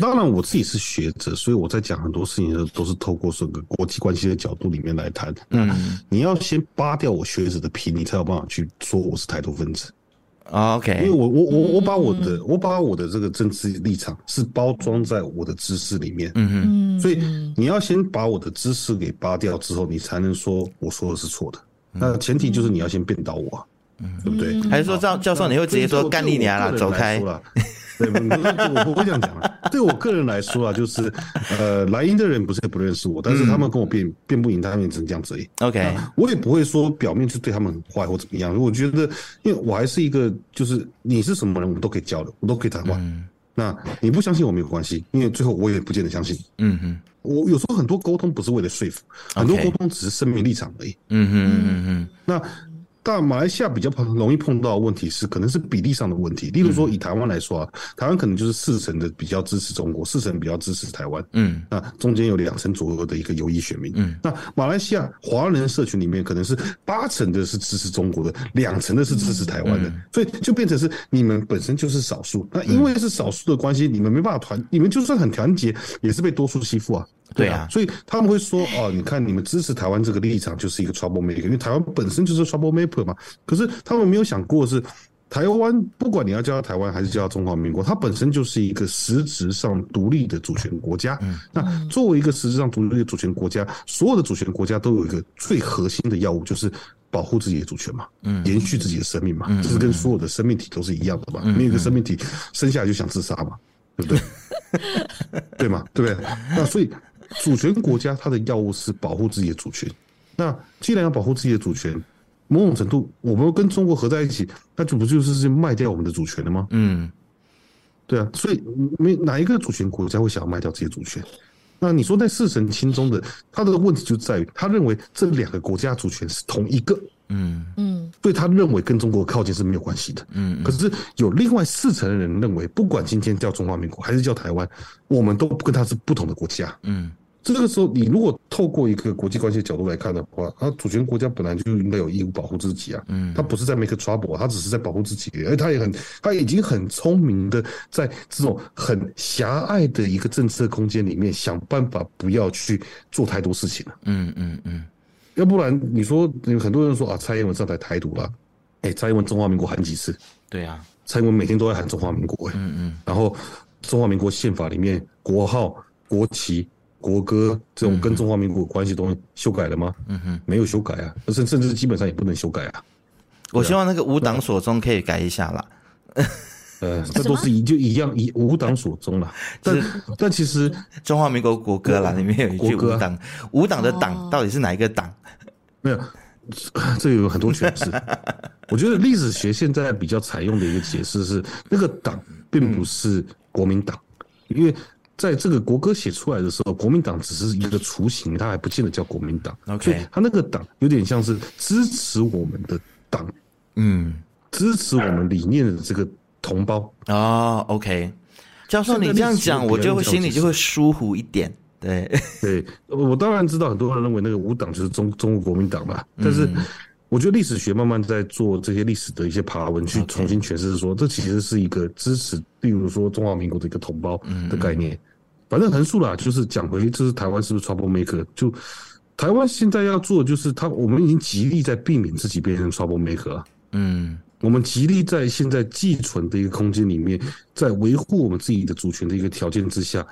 C: 当然，我自己是学者，所以我在讲很多事情的时候都是透过整个国际关系的角度里面来谈。嗯，你要先扒掉我学者的皮，你才有办法去说我是台独分子。
A: OK，
C: 因为我我我我把我的我把我的这个政治立场是包装在我的知识里面，嗯嗯，所以你要先把我的知识给扒掉之后，你才能说我说的是错的。那前提就是你要先辩倒我，嗯，对不对？
A: 还是说教教授你会直接说干你娘了，走开？
C: 对，我不会这样讲。对我个人来说啊，就是呃，莱茵的人不是不认识我，但是他们跟我辩辩不赢，他们也只能这样子而已。
A: OK，
C: 我也不会说表面是对他们很坏或怎么样。我觉得，因为我还是一个，就是你是什么人，我们都可以交流，我都可以谈话。嗯、那你不相信我没有关系，因为最后我也不见得相信。嗯哼，我有时候很多沟通不是为了说服很多沟通只是声明立场而已。嗯哼嗯哼，那。但马来西亚比较容易碰到的问题是，可能是比例上的问题。例如说，以台湾来说啊，台湾可能就是四成的比较支持中国，四成比较支持台湾。嗯，那中间有两成左右的一个游移选民。嗯，那马来西亚华人社群里面可能是八成的是支持中国的，两成的是支持台湾的，所以就变成是你们本身就是少数。那因为是少数的关系，你们没办法团，你们就算很团结，也是被多数欺负啊。对啊，所以他们会说哦，你看你们支持台湾这个立场就是一个 trouble maker，因为台湾本身就是 trouble maker 嘛。可是他们没有想过是台湾，不管你要叫它台湾还是叫它中华民国，它本身就是一个实质上独立的主权国家。那作为一个实质上独立的主权国家，所有的主权国家都有一个最核心的要务，就是保护自己的主权嘛，延续自己的生命嘛，这是跟所有的生命体都是一样的嘛。没有一个生命体生下来就想自杀嘛，对不对？对嘛，对不对？那所以。主权国家它的药物是保护自己的主权。那既然要保护自己的主权，某种程度我们跟中国合在一起，那就不就是卖掉我们的主权了吗？嗯，对啊。所以没哪一个主权国家会想要卖掉自己的主权？那你说在四神亲中的他的问题就在于，他认为这两个国家主权是同一个。嗯嗯，所以他认为跟中国靠近是没有关系的。嗯，可是有另外四成的人认为，不管今天叫中华民国还是叫台湾，我们都跟他是不同的国家。嗯，这个时候你如果透过一个国际关系的角度来看的话，他主权国家本来就应该有义务保护自己啊。嗯，他不是在 make trouble，他只是在保护自己，而他也很，他已经很聪明的在这种很狭隘的一个政策空间里面想办法不要去做太多事情了。嗯嗯嗯。要不然你说有很多人说啊，蔡英文上台台独了，哎、欸，蔡英文中华民国喊几次？
A: 对啊，
C: 蔡英文每天都在喊中华民国，嗯嗯，然后中华民国宪法里面国号、国旗、国歌这种跟中华民国有关系的东西修改了吗？嗯哼，没有修改啊，甚甚至基本上也不能修改啊。
A: 我希望那个无党所中可以改一下啦。
C: 呃，这都是一就一样，以无党所宗了。但但其实
A: 中华民国国歌啦，里面有一句无党，无党的党到底是哪一个党？
C: 没有，这有很多诠释。我觉得历史学现在比较采用的一个解释是，那个党并不是国民党，因为在这个国歌写出来的时候，国民党只是一个雏形，它还不见得叫国民党。OK，他那个党有点像是支持我们的党，嗯，支持我们理念的这个。同胞
A: 哦，OK，教授，你这样讲，我就会心里就会舒服一点。对，
C: 对我当然知道，很多人认为那个五党就是中中国国民党嘛。但是我觉得历史学慢慢在做这些历史的一些爬文，去重新诠释说，这其实是一个支持，例如说中华民国的一个同胞的概念。反正横竖啦，就是讲回就是台湾是不是 trouble maker？就台湾现在要做就是，他我们已经极力在避免自己变成 trouble maker。嗯。我们极力在现在寄存的一个空间里面，在维护我们自己的主权的一个条件之下，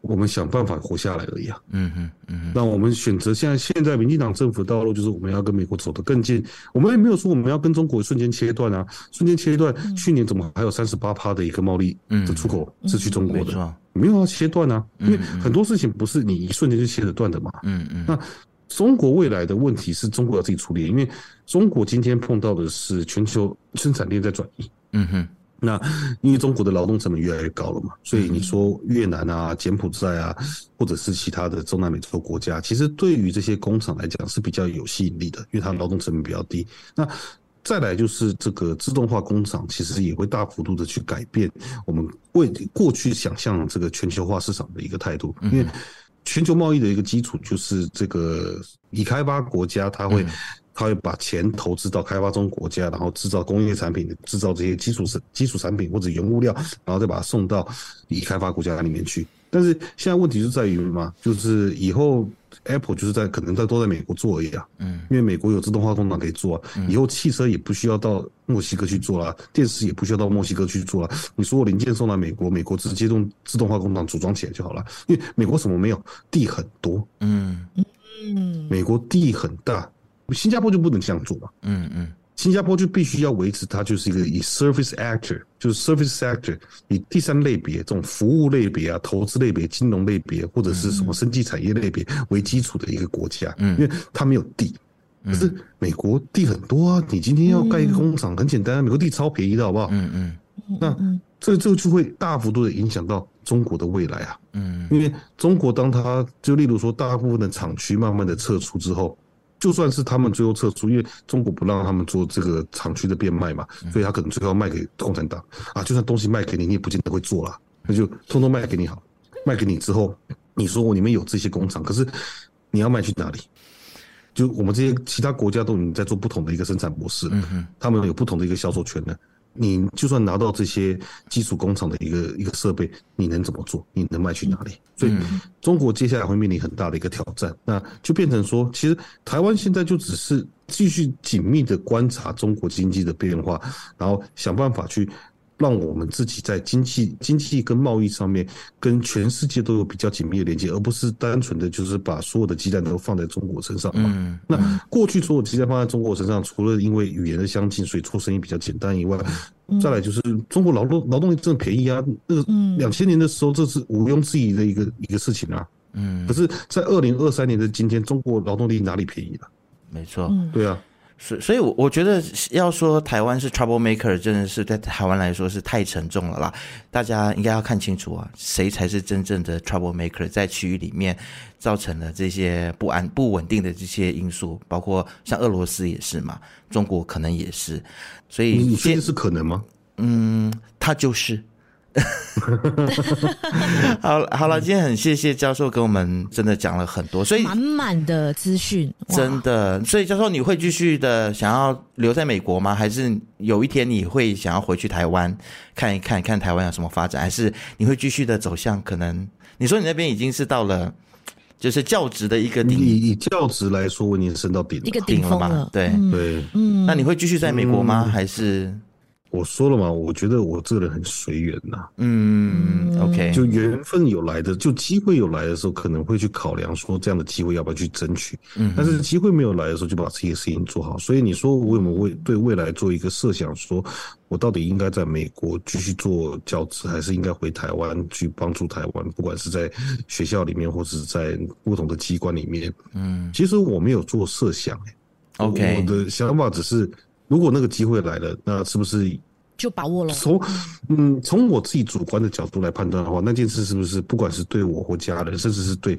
C: 我们想办法活下来而已啊。嗯嗯，嗯。那我们选择现在现在民进党政府的道路，就是我们要跟美国走得更近。我们也没有说我们要跟中国瞬间切断啊，瞬间切断。去年怎么还有三十八趴的一个贸易的出口是去中国的？没有要切断啊，因为很多事情不是你一瞬间就切得断的嘛。嗯嗯。那中国未来的问题是中国要自己处理，因为中国今天碰到的是全球生产链在转移。嗯哼。那因为中国的劳动成本越来越高了嘛，所以你说越南啊、柬埔寨啊，或者是其他的中南美洲国家，其实对于这些工厂来讲是比较有吸引力的，因为它劳动成本比较低。那再来就是这个自动化工厂，其实也会大幅度的去改变我们为过去想象这个全球化市场的一个态度，因为全球贸易的一个基础就是这个已开发国家它会。他会把钱投资到开发中国家，然后制造工业产品，制造这些基础基础产品或者原物料，然后再把它送到已开发国家里面去。但是现在问题就在于嘛，就是以后 Apple 就是在可能在都在美国做而已啊。嗯，因为美国有自动化工厂可以做啊。以后汽车也不需要到墨西哥去做了，电视也不需要到墨西哥去做了。你说我零件送到美国，美国直接用自动化工厂组装起来就好了。因为美国什么没有，地很多。嗯嗯，美国地很大。新加坡就不能这样做嘛？嗯嗯，新加坡就必须要维持它就是一个以 service actor，就是 service sector，以第三类别这种服务类别啊、投资类别、金融类别或者是什么生技产业类别为基础的一个国家。嗯，因为它没有地，可是美国地很多啊。你今天要盖一个工厂很简单，美国地超便宜的好不好？嗯嗯，那这这就会大幅度的影响到中国的未来啊。嗯，因为中国当它就例如说大部分的厂区慢慢的撤出之后。就算是他们最后撤出，因为中国不让他们做这个厂区的变卖嘛，所以他可能最后卖给共产党啊。就算东西卖给你，你也不见得会做了，那就通通卖给你好。卖给你之后，你说我里面有这些工厂，可是你要卖去哪里？就我们这些其他国家都已经在做不同的一个生产模式了，他们有不同的一个销售权呢。你就算拿到这些基础工厂的一个一个设备，你能怎么做？你能卖去哪里？所以中国接下来会面临很大的一个挑战，那就变成说，其实台湾现在就只是继续紧密的观察中国经济的变化，然后想办法去。让我们自己在经济、经济跟贸易上面跟全世界都有比较紧密的连接，而不是单纯的就是把所有的鸡蛋都放在中国身上嘛。嗯，那过去所有鸡蛋放在中国身上，除了因为语言的相近，所以做生意比较简单以外，再来就是中国劳动劳动力真的便宜啊。那个两千年的时候，这是毋庸置疑的一个一个事情啊。嗯，可是，在二零二三年的今天，中国劳动力哪里便宜了？
A: 没错，
C: 对啊。
A: 所所以，我我觉得要说台湾是 trouble maker，真的是在台湾来说是太沉重了啦。大家应该要看清楚啊，谁才是真正的 trouble maker，在区域里面造成了这些不安、不稳定的这些因素，包括像俄罗斯也是嘛，中国可能也是。所以
C: 你确定是可能吗？
A: 嗯，他就是。好，好了，今天很谢谢教授给我们真的讲了很多，所以
B: 满满的资讯，
A: 真的。所以教授，你会继续的想要留在美国吗？还是有一天你会想要回去台湾看一看，看台湾有什么发展？还是你会继续的走向可能？你说你那边已经是到了，就是教职的一个顶，
C: 以以教职来说，我已经升到顶
B: 一个顶了嘛？
A: 对
C: 对，
A: 嗯。那你会继续在美国吗？嗯、还是？
C: 我说了嘛，我觉得我这个人很随缘呐。
A: 嗯，OK，
C: 就缘分有来的，就机会有来的时候，可能会去考量说这样的机会要不要去争取。嗯，但是机会没有来的时候，就把这些事情做好。所以你说我有没有为对未来做一个设想，说我到底应该在美国继续做教职，还是应该回台湾去帮助台湾？不管是在学校里面，或者是在不同的机关里面。嗯，其实我没有做设想。OK，我的想法只是。如果那个机会来了，那是不是
B: 就把握了？
C: 从嗯，从我自己主观的角度来判断的话，那件事是不是不管是对我或家人，甚至是对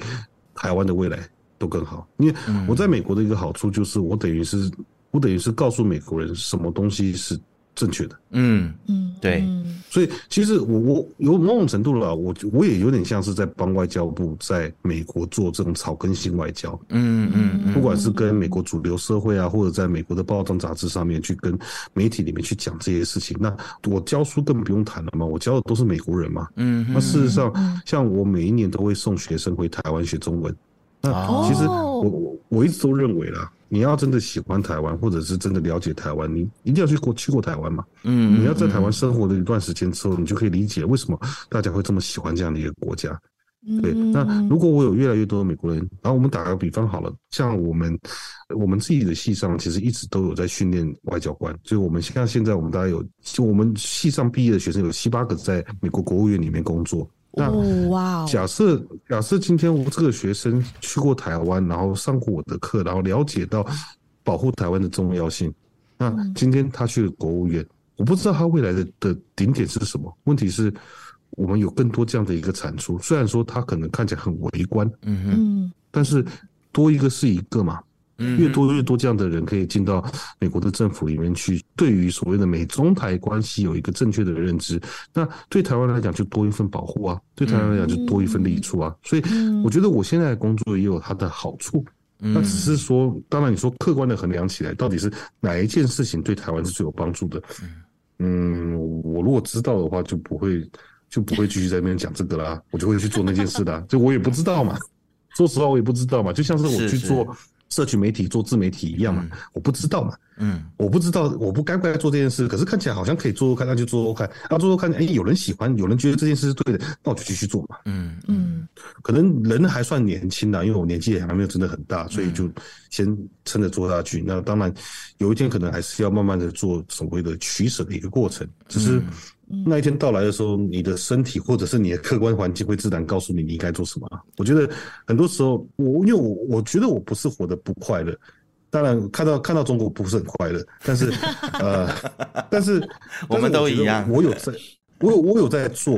C: 台湾的未来都更好？因为我在美国的一个好处就是，我等于是我等于是告诉美国人什么东西是。正确的，
A: 嗯嗯，对，
C: 所以其实我我有某种程度了，我我也有点像是在帮外交部在美国做这种草根性外交，嗯嗯，不管是跟美国主流社会啊，或者在美国的报章杂志上面去跟媒体里面去讲这些事情，那我教书更不用谈了嘛，我教的都是美国人嘛，嗯，那事实上，像我每一年都会送学生回台湾学中文，那其实我我我一直都认为啦。你要真的喜欢台湾，或者是真的了解台湾，你一定要去过去过台湾嘛。嗯，你要在台湾生活了一段时间之后，你就可以理解为什么大家会这么喜欢这样的一个国家。对，那如果我有越来越多的美国人，然后我们打个比方好了，像我们我们自己的系上其实一直都有在训练外交官，就我们像现在我们大概有，就我们系上毕业的学生有七八个在美国国务院里面工作。那哇，假设假设今天我这个学生去过台湾，然后上过我的课，然后了解到保护台湾的重要性，那今天他去了国务院，我不知道他未来的的顶点是什么？问题是。我们有更多这样的一个产出，虽然说他可能看起来很微观，嗯哼，但是多一个是一个嘛，嗯，越多越多这样的人可以进到美国的政府里面去，对于所谓的美中台关系有一个正确的认知，那对台湾来讲就多一份保护啊，对台湾来讲就多一份利处啊，所以我觉得我现在的工作也有它的好处，那只是说，当然你说客观的衡量起来，到底是哪一件事情对台湾是最有帮助的？嗯，我如果知道的话，就不会。就不会继续在那边讲这个啦，我就会去做那件事的。就我也不知道嘛，说实话我也不知道嘛，就像是我去做社群媒体、做自媒体一样嘛，我不知道嘛，嗯，我不知道，我不该不该做这件事，可是看起来好像可以做做看，那就做做看，那做做看，哎，有人喜欢，有人觉得这件事是对的，那我就继续做嘛，嗯嗯，可能人还算年轻的，因为我年纪也还没有真的很大，所以就先撑着做下去。那当然，有一天可能还是要慢慢的做所谓的取舍的一个过程，只是。那一天到来的时候，你的身体或者是你的客观环境会自然告诉你你应该做什么。我觉得很多时候，我因为我我觉得我不是活得不快乐，当然看到看到中国不是很快乐，但是呃，但是
A: 我们都一样，
C: 我有在，我有我有在做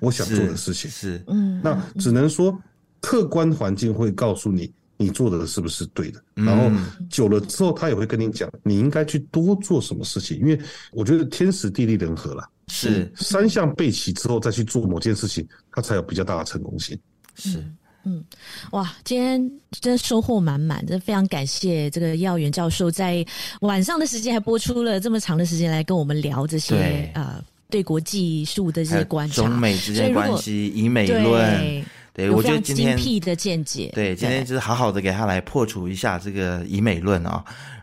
C: 我想做的事情，是嗯，那只能说客观环境会告诉你。你做的是不是对的？然后久了之后，他也会跟你讲，你应该去多做什么事情。因为我觉得天时地利人和啦，是三项备齐之后再去做某件事情，它才有比较大的成功性。
B: 是，嗯，哇，今天真的收获满满，真的非常感谢这个叶耀元教授在晚上的时间还播出了这么长的时间来跟我们聊这些啊呃对国际事务的这些观察，
A: 中美之间关系、以美论。对，我觉得今天
B: 精辟的见解，
A: 对，今天就是好好的给他来破除一下这个以美论啊，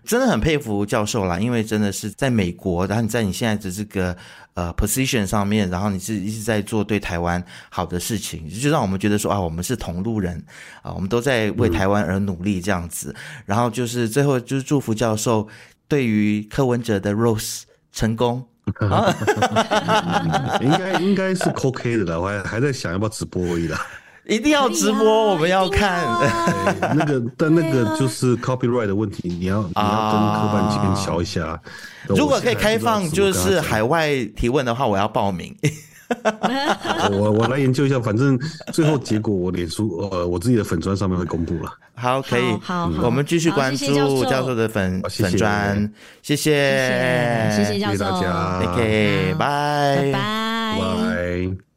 A: 真的很佩服教授啦，因为真的是在美国，然后你在你现在的这个呃 position 上面，然后你是一直在做对台湾好的事情，就让我们觉得说啊，我们是同路人啊，我们都在为台湾而努力这样子，然后就是最后就是祝福教授对于柯文哲的 Rose 成功。
C: 应该应该是 OK 的了，我还还在想要不要直播而已啦。
A: 一定要直播，我们要看。
C: 那个，但那个就是 copyright 的问题，你要你要跟科办这边乔一下。
A: 如果可以开放，就是海外提问的话，我要报名。
C: 我我来研究一下，反正最后结果我脸书呃我自己的粉砖上面会公布了。
A: 好，可以，好，我们继续关注教授。的粉粉砖，谢谢，
B: 谢谢教授，
C: 大家
A: ，OK，拜。
B: 拜拜。